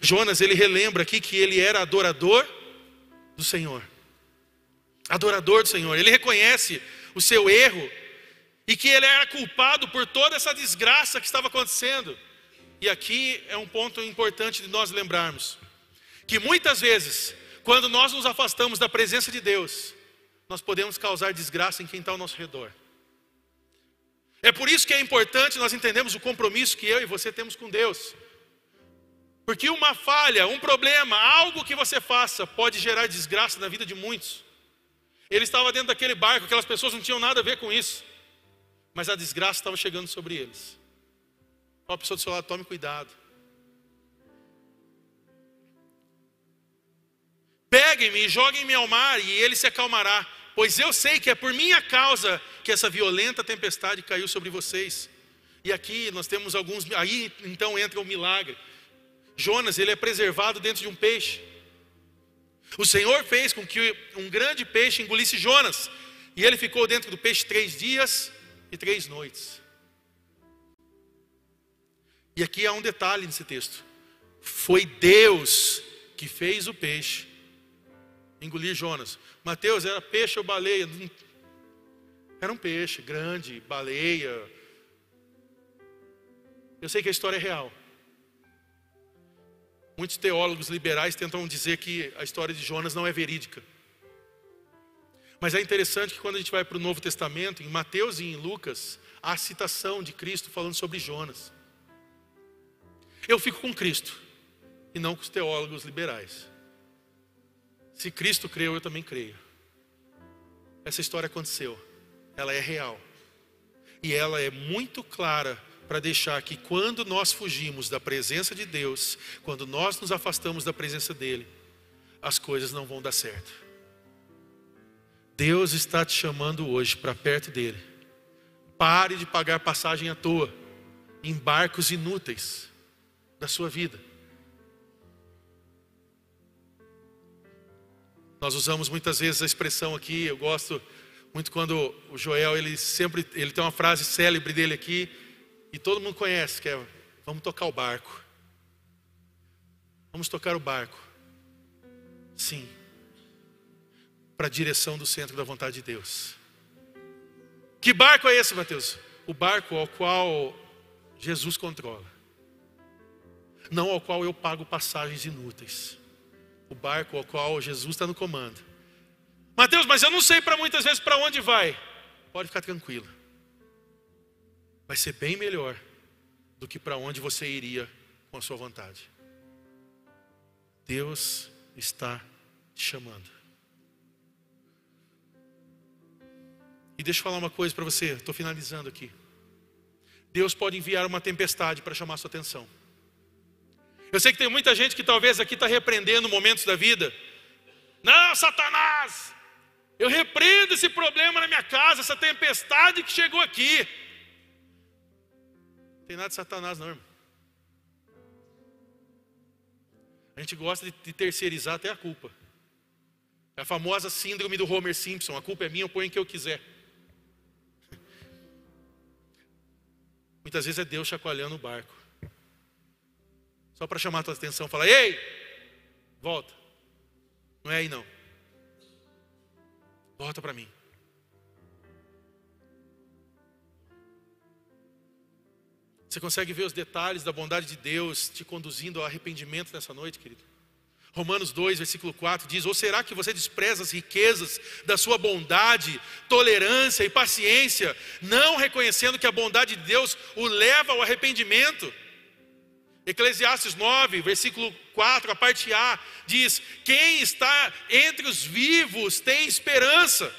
Jonas, ele relembra aqui que ele era adorador do Senhor. Adorador do Senhor. Ele reconhece o seu erro e que ele era culpado por toda essa desgraça que estava acontecendo. E aqui é um ponto importante de nós lembrarmos que muitas vezes, quando nós nos afastamos da presença de Deus, nós podemos causar desgraça em quem está ao nosso redor. É por isso que é importante nós entendermos o compromisso que eu e você temos com Deus. Porque uma falha, um problema, algo que você faça pode gerar desgraça na vida de muitos. Ele estava dentro daquele barco, aquelas pessoas não tinham nada a ver com isso. Mas a desgraça estava chegando sobre eles. Fala a pessoa do seu lado, tome cuidado. Peguem-me e joguem-me ao mar, e ele se acalmará pois eu sei que é por minha causa que essa violenta tempestade caiu sobre vocês. E aqui nós temos alguns, aí então entra o milagre. Jonas, ele é preservado dentro de um peixe. O Senhor fez com que um grande peixe engolisse Jonas, e ele ficou dentro do peixe três dias e três noites. E aqui há um detalhe nesse texto: foi Deus que fez o peixe engolir Jonas. Mateus era peixe ou baleia? Era um peixe grande, baleia. Eu sei que a história é real. Muitos teólogos liberais tentam dizer que a história de Jonas não é verídica. Mas é interessante que quando a gente vai para o Novo Testamento, em Mateus e em Lucas, há a citação de Cristo falando sobre Jonas. Eu fico com Cristo e não com os teólogos liberais. Se Cristo creu, eu também creio. Essa história aconteceu, ela é real. E ela é muito clara para deixar que quando nós fugimos da presença de Deus, quando nós nos afastamos da presença dEle, as coisas não vão dar certo. Deus está te chamando hoje para perto dEle. Pare de pagar passagem à toa em barcos inúteis da sua vida. Nós usamos muitas vezes a expressão aqui, eu gosto muito quando o Joel, ele sempre, ele tem uma frase célebre dele aqui, e todo mundo conhece, que é, vamos tocar o barco. Vamos tocar o barco. Sim. Para a direção do centro da vontade de Deus. Que barco é esse, Mateus? O barco ao qual Jesus controla. Não ao qual eu pago passagens inúteis o barco ao qual Jesus está no comando. Mateus, mas eu não sei para muitas vezes para onde vai. Pode ficar tranquilo. Vai ser bem melhor do que para onde você iria com a sua vontade. Deus está te chamando. Deixa eu falar uma coisa para você, estou finalizando aqui. Deus pode enviar uma tempestade para chamar sua atenção. Eu sei que tem muita gente que talvez aqui está repreendendo momentos da vida. Não, Satanás, eu repreendo esse problema na minha casa, essa tempestade que chegou aqui. Não tem nada de Satanás, não, irmão. A gente gosta de terceirizar até a culpa. É a famosa síndrome do Homer Simpson: a culpa é minha, eu ponho em que eu quiser. Muitas vezes é Deus chacoalhando o barco. Só para chamar a tua atenção, fala: "Ei! Volta. Não é aí não. Volta para mim." Você consegue ver os detalhes da bondade de Deus te conduzindo ao arrependimento nessa noite, querido? Romanos 2, versículo 4 diz: Ou será que você despreza as riquezas da sua bondade, tolerância e paciência, não reconhecendo que a bondade de Deus o leva ao arrependimento? Eclesiastes 9, versículo 4, a parte A, diz: Quem está entre os vivos tem esperança.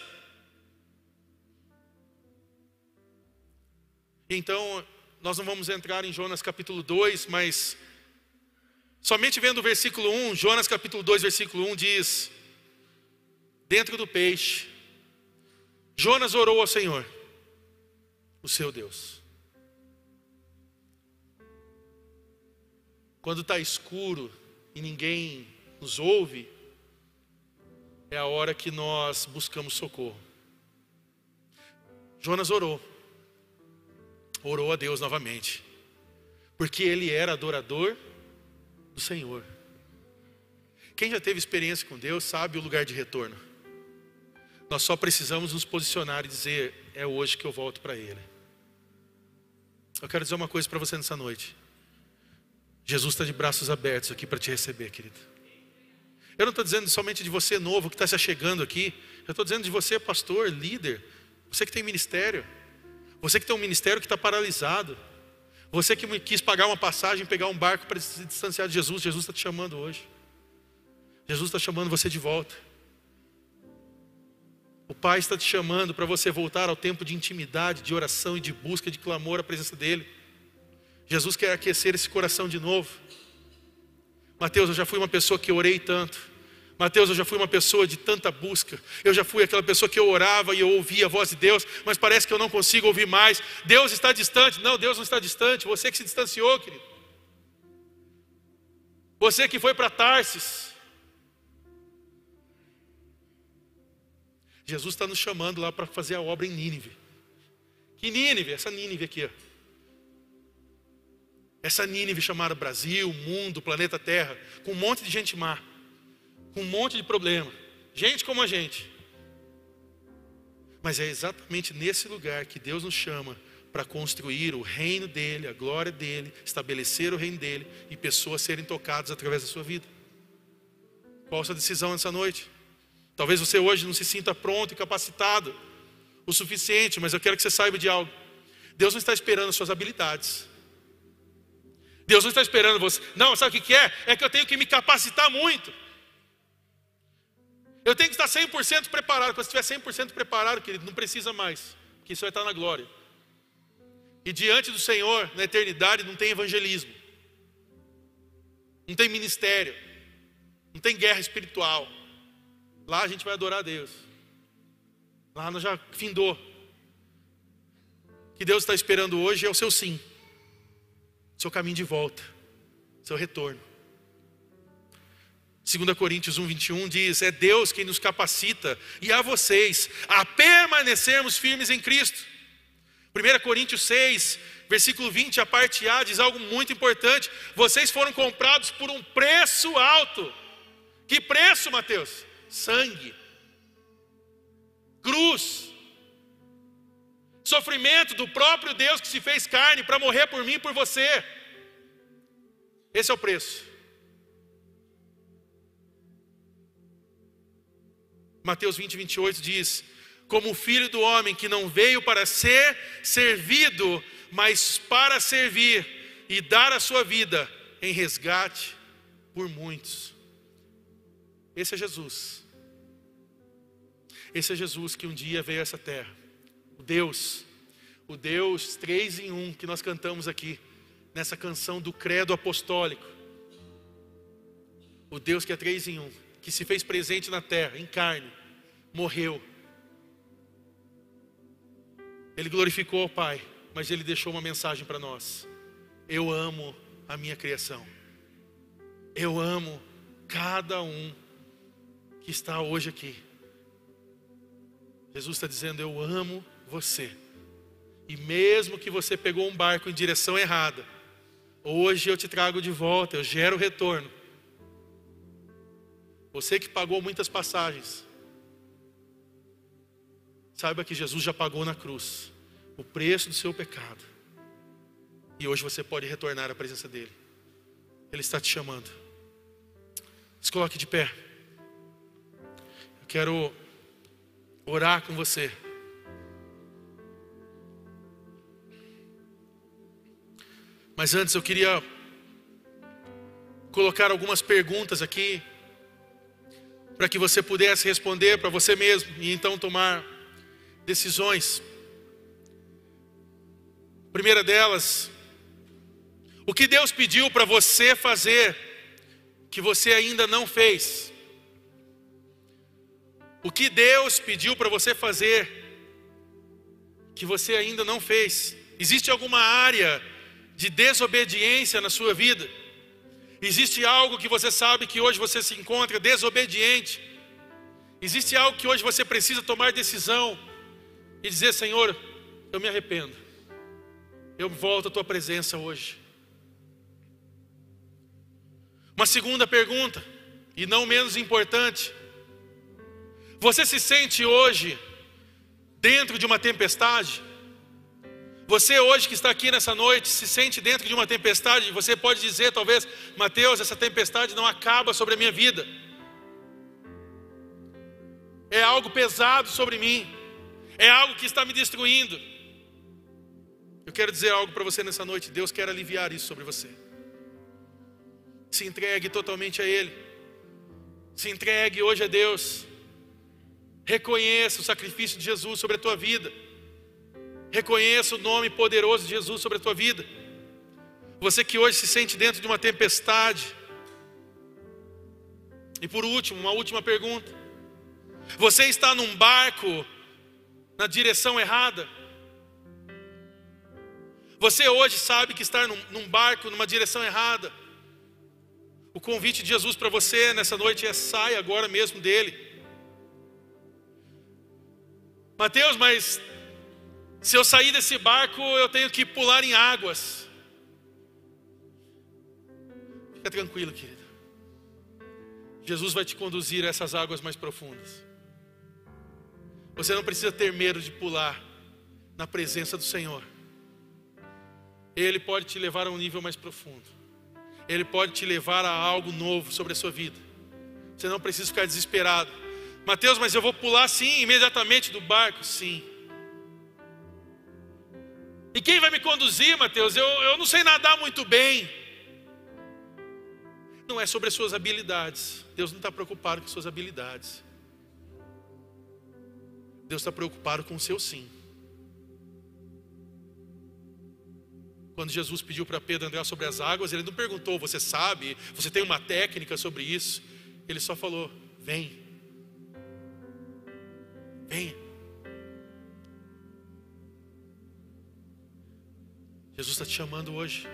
Então, nós não vamos entrar em Jonas capítulo 2, mas somente vendo o versículo 1, Jonas capítulo 2, versículo 1 diz: Dentro do peixe, Jonas orou ao Senhor, o seu Deus. Quando está escuro e ninguém nos ouve, é a hora que nós buscamos socorro. Jonas orou, orou a Deus novamente, porque ele era adorador do Senhor. Quem já teve experiência com Deus sabe o lugar de retorno. Nós só precisamos nos posicionar e dizer: é hoje que eu volto para Ele. Eu quero dizer uma coisa para você nessa noite. Jesus está de braços abertos aqui para te receber, querido. Eu não estou dizendo somente de você novo que está se achegando aqui. Eu estou dizendo de você, pastor, líder, você que tem ministério, você que tem um ministério que está paralisado, você que quis pagar uma passagem, pegar um barco para se distanciar de Jesus. Jesus está te chamando hoje. Jesus está chamando você de volta. O Pai está te chamando para você voltar ao tempo de intimidade, de oração e de busca, de clamor à presença dEle. Jesus quer aquecer esse coração de novo. Mateus, eu já fui uma pessoa que orei tanto. Mateus, eu já fui uma pessoa de tanta busca. Eu já fui aquela pessoa que eu orava e eu ouvia a voz de Deus, mas parece que eu não consigo ouvir mais. Deus está distante. Não, Deus não está distante. Você que se distanciou, querido. Você que foi para Tarsis. Jesus está nos chamando lá para fazer a obra em Nínive. Que Nínive? Essa Nínive aqui. Ó. Essa Nínive chamada Brasil, mundo, planeta Terra, com um monte de gente má, com um monte de problema. Gente como a gente. Mas é exatamente nesse lugar que Deus nos chama para construir o reino dele, a glória dele, estabelecer o reino dele e pessoas serem tocadas através da sua vida. Qual a sua decisão nessa noite? Talvez você hoje não se sinta pronto e capacitado o suficiente, mas eu quero que você saiba de algo. Deus não está esperando as suas habilidades. Deus não está esperando você. Não, sabe o que é? É que eu tenho que me capacitar muito. Eu tenho que estar 100% preparado. Quando estiver 100% preparado, querido, não precisa mais, porque isso vai estar na glória. E diante do Senhor, na eternidade, não tem evangelismo, não tem ministério, não tem guerra espiritual. Lá a gente vai adorar a Deus. Lá nós já findou. O que Deus está esperando hoje é o seu sim, seu caminho de volta, seu retorno. 2 Coríntios 1, 21 diz: É Deus quem nos capacita e a vocês a permanecermos firmes em Cristo. 1 Coríntios 6, versículo 20, a parte A, diz algo muito importante: Vocês foram comprados por um preço alto. Que preço, Mateus? sangue, cruz, sofrimento do próprio Deus que se fez carne para morrer por mim e por você. Esse é o preço. Mateus 20, 28 diz: Como o filho do homem que não veio para ser servido, mas para servir e dar a sua vida em resgate por muitos. Esse é Jesus. Esse é Jesus que um dia veio a essa terra. O Deus, o Deus três em um que nós cantamos aqui, nessa canção do credo apostólico. O Deus que é três em um, que se fez presente na terra, em carne, morreu. Ele glorificou ao Pai, mas ele deixou uma mensagem para nós. Eu amo a minha criação. Eu amo cada um que está hoje aqui. Jesus está dizendo: Eu amo você. E mesmo que você pegou um barco em direção errada, hoje eu te trago de volta, eu gero retorno. Você que pagou muitas passagens, saiba que Jesus já pagou na cruz o preço do seu pecado. E hoje você pode retornar à presença dEle. Ele está te chamando. Se coloque de pé. Eu quero orar com você. Mas antes eu queria colocar algumas perguntas aqui para que você pudesse responder para você mesmo e então tomar decisões. primeira delas, o que Deus pediu para você fazer que você ainda não fez? O que Deus pediu para você fazer, que você ainda não fez? Existe alguma área de desobediência na sua vida? Existe algo que você sabe que hoje você se encontra desobediente? Existe algo que hoje você precisa tomar decisão e dizer: Senhor, eu me arrependo, eu volto à tua presença hoje. Uma segunda pergunta, e não menos importante: você se sente hoje dentro de uma tempestade? Você hoje que está aqui nessa noite se sente dentro de uma tempestade, você pode dizer talvez, Mateus, essa tempestade não acaba sobre a minha vida. É algo pesado sobre mim. É algo que está me destruindo. Eu quero dizer algo para você nessa noite. Deus quer aliviar isso sobre você. Se entregue totalmente a Ele. Se entregue hoje a Deus. Reconheça o sacrifício de Jesus sobre a tua vida. Reconheça o nome poderoso de Jesus sobre a tua vida. Você que hoje se sente dentro de uma tempestade. E por último, uma última pergunta. Você está num barco na direção errada? Você hoje sabe que está num, num barco numa direção errada. O convite de Jesus para você nessa noite é saia agora mesmo dele. Mateus, mas se eu sair desse barco, eu tenho que pular em águas. Fica tranquilo, querido. Jesus vai te conduzir a essas águas mais profundas. Você não precisa ter medo de pular na presença do Senhor. Ele pode te levar a um nível mais profundo. Ele pode te levar a algo novo sobre a sua vida. Você não precisa ficar desesperado. Mateus, mas eu vou pular sim, imediatamente do barco? Sim. E quem vai me conduzir, Mateus? Eu, eu não sei nadar muito bem. Não é sobre as suas habilidades. Deus não está preocupado com suas habilidades. Deus está preocupado com o seu sim. Quando Jesus pediu para Pedro andar sobre as águas, ele não perguntou: Você sabe? Você tem uma técnica sobre isso? Ele só falou: Vem. Venha. Jesus está te chamando hoje.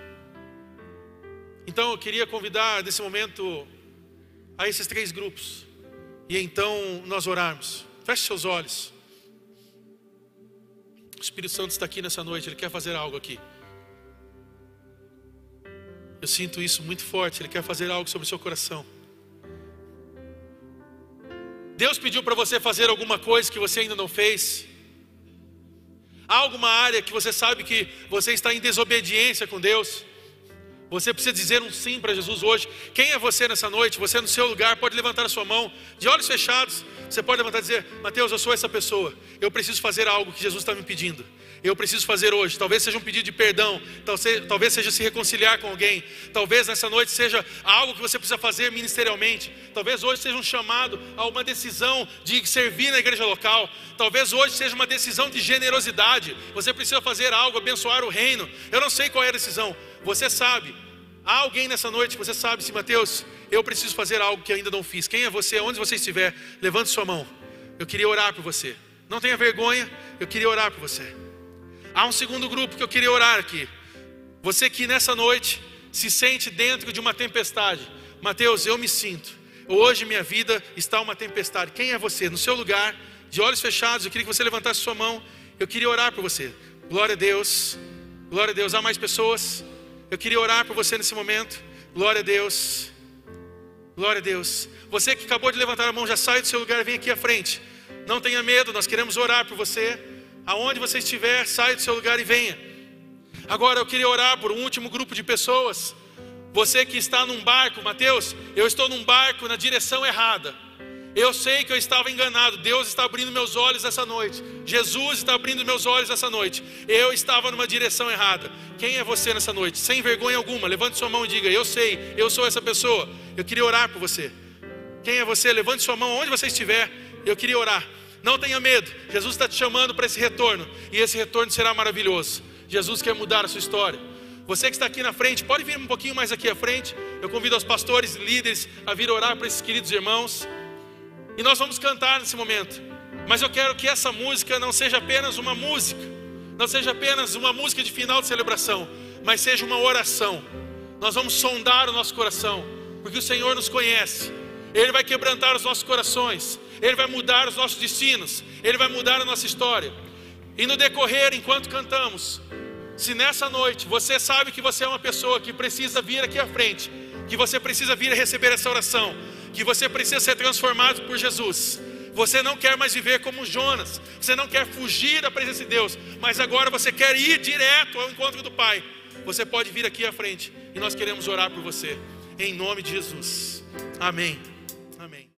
Então eu queria convidar nesse momento a esses três grupos. E então nós orarmos. Feche seus olhos. O Espírito Santo está aqui nessa noite, ele quer fazer algo aqui. Eu sinto isso muito forte, ele quer fazer algo sobre o seu coração. Deus pediu para você fazer alguma coisa que você ainda não fez. Há alguma área que você sabe que você está em desobediência com Deus? Você precisa dizer um sim para Jesus hoje. Quem é você nessa noite? Você no seu lugar pode levantar a sua mão, de olhos fechados. Você pode levantar e dizer: Mateus, eu sou essa pessoa. Eu preciso fazer algo que Jesus está me pedindo. Eu preciso fazer hoje. Talvez seja um pedido de perdão. Talvez seja se reconciliar com alguém. Talvez nessa noite seja algo que você precisa fazer ministerialmente. Talvez hoje seja um chamado a uma decisão de servir na igreja local. Talvez hoje seja uma decisão de generosidade. Você precisa fazer algo, abençoar o reino. Eu não sei qual é a decisão. Você sabe. Há alguém nessa noite que você sabe, se Mateus, eu preciso fazer algo que ainda não fiz. Quem é você? Onde você estiver, levante sua mão. Eu queria orar por você. Não tenha vergonha, eu queria orar por você. Há um segundo grupo que eu queria orar aqui. Você que nessa noite se sente dentro de uma tempestade. Mateus, eu me sinto. Hoje minha vida está uma tempestade. Quem é você? No seu lugar, de olhos fechados, eu queria que você levantasse sua mão. Eu queria orar por você. Glória a Deus. Glória a Deus. Há mais pessoas? Eu queria orar por você nesse momento. Glória a Deus. Glória a Deus. Você que acabou de levantar a mão, já sai do seu lugar, vem aqui à frente. Não tenha medo, nós queremos orar por você. Aonde você estiver, saia do seu lugar e venha. Agora eu queria orar por um último grupo de pessoas. Você que está num barco, Mateus, eu estou num barco na direção errada. Eu sei que eu estava enganado. Deus está abrindo meus olhos essa noite. Jesus está abrindo meus olhos essa noite. Eu estava numa direção errada. Quem é você nessa noite? Sem vergonha alguma, levante sua mão e diga: Eu sei, eu sou essa pessoa. Eu queria orar por você. Quem é você? Levante sua mão onde você estiver. Eu queria orar. Não tenha medo. Jesus está te chamando para esse retorno. E esse retorno será maravilhoso. Jesus quer mudar a sua história. Você que está aqui na frente, pode vir um pouquinho mais aqui à frente. Eu convido os pastores e líderes a vir orar para esses queridos irmãos. E nós vamos cantar nesse momento. Mas eu quero que essa música não seja apenas uma música, não seja apenas uma música de final de celebração, mas seja uma oração. Nós vamos sondar o nosso coração, porque o Senhor nos conhece. Ele vai quebrantar os nossos corações, Ele vai mudar os nossos destinos, Ele vai mudar a nossa história. E no decorrer, enquanto cantamos, se nessa noite você sabe que você é uma pessoa que precisa vir aqui à frente, que você precisa vir a receber essa oração, que você precisa ser transformado por Jesus. Você não quer mais viver como Jonas, você não quer fugir da presença de Deus, mas agora você quer ir direto ao encontro do Pai. Você pode vir aqui à frente e nós queremos orar por você, em nome de Jesus. Amém.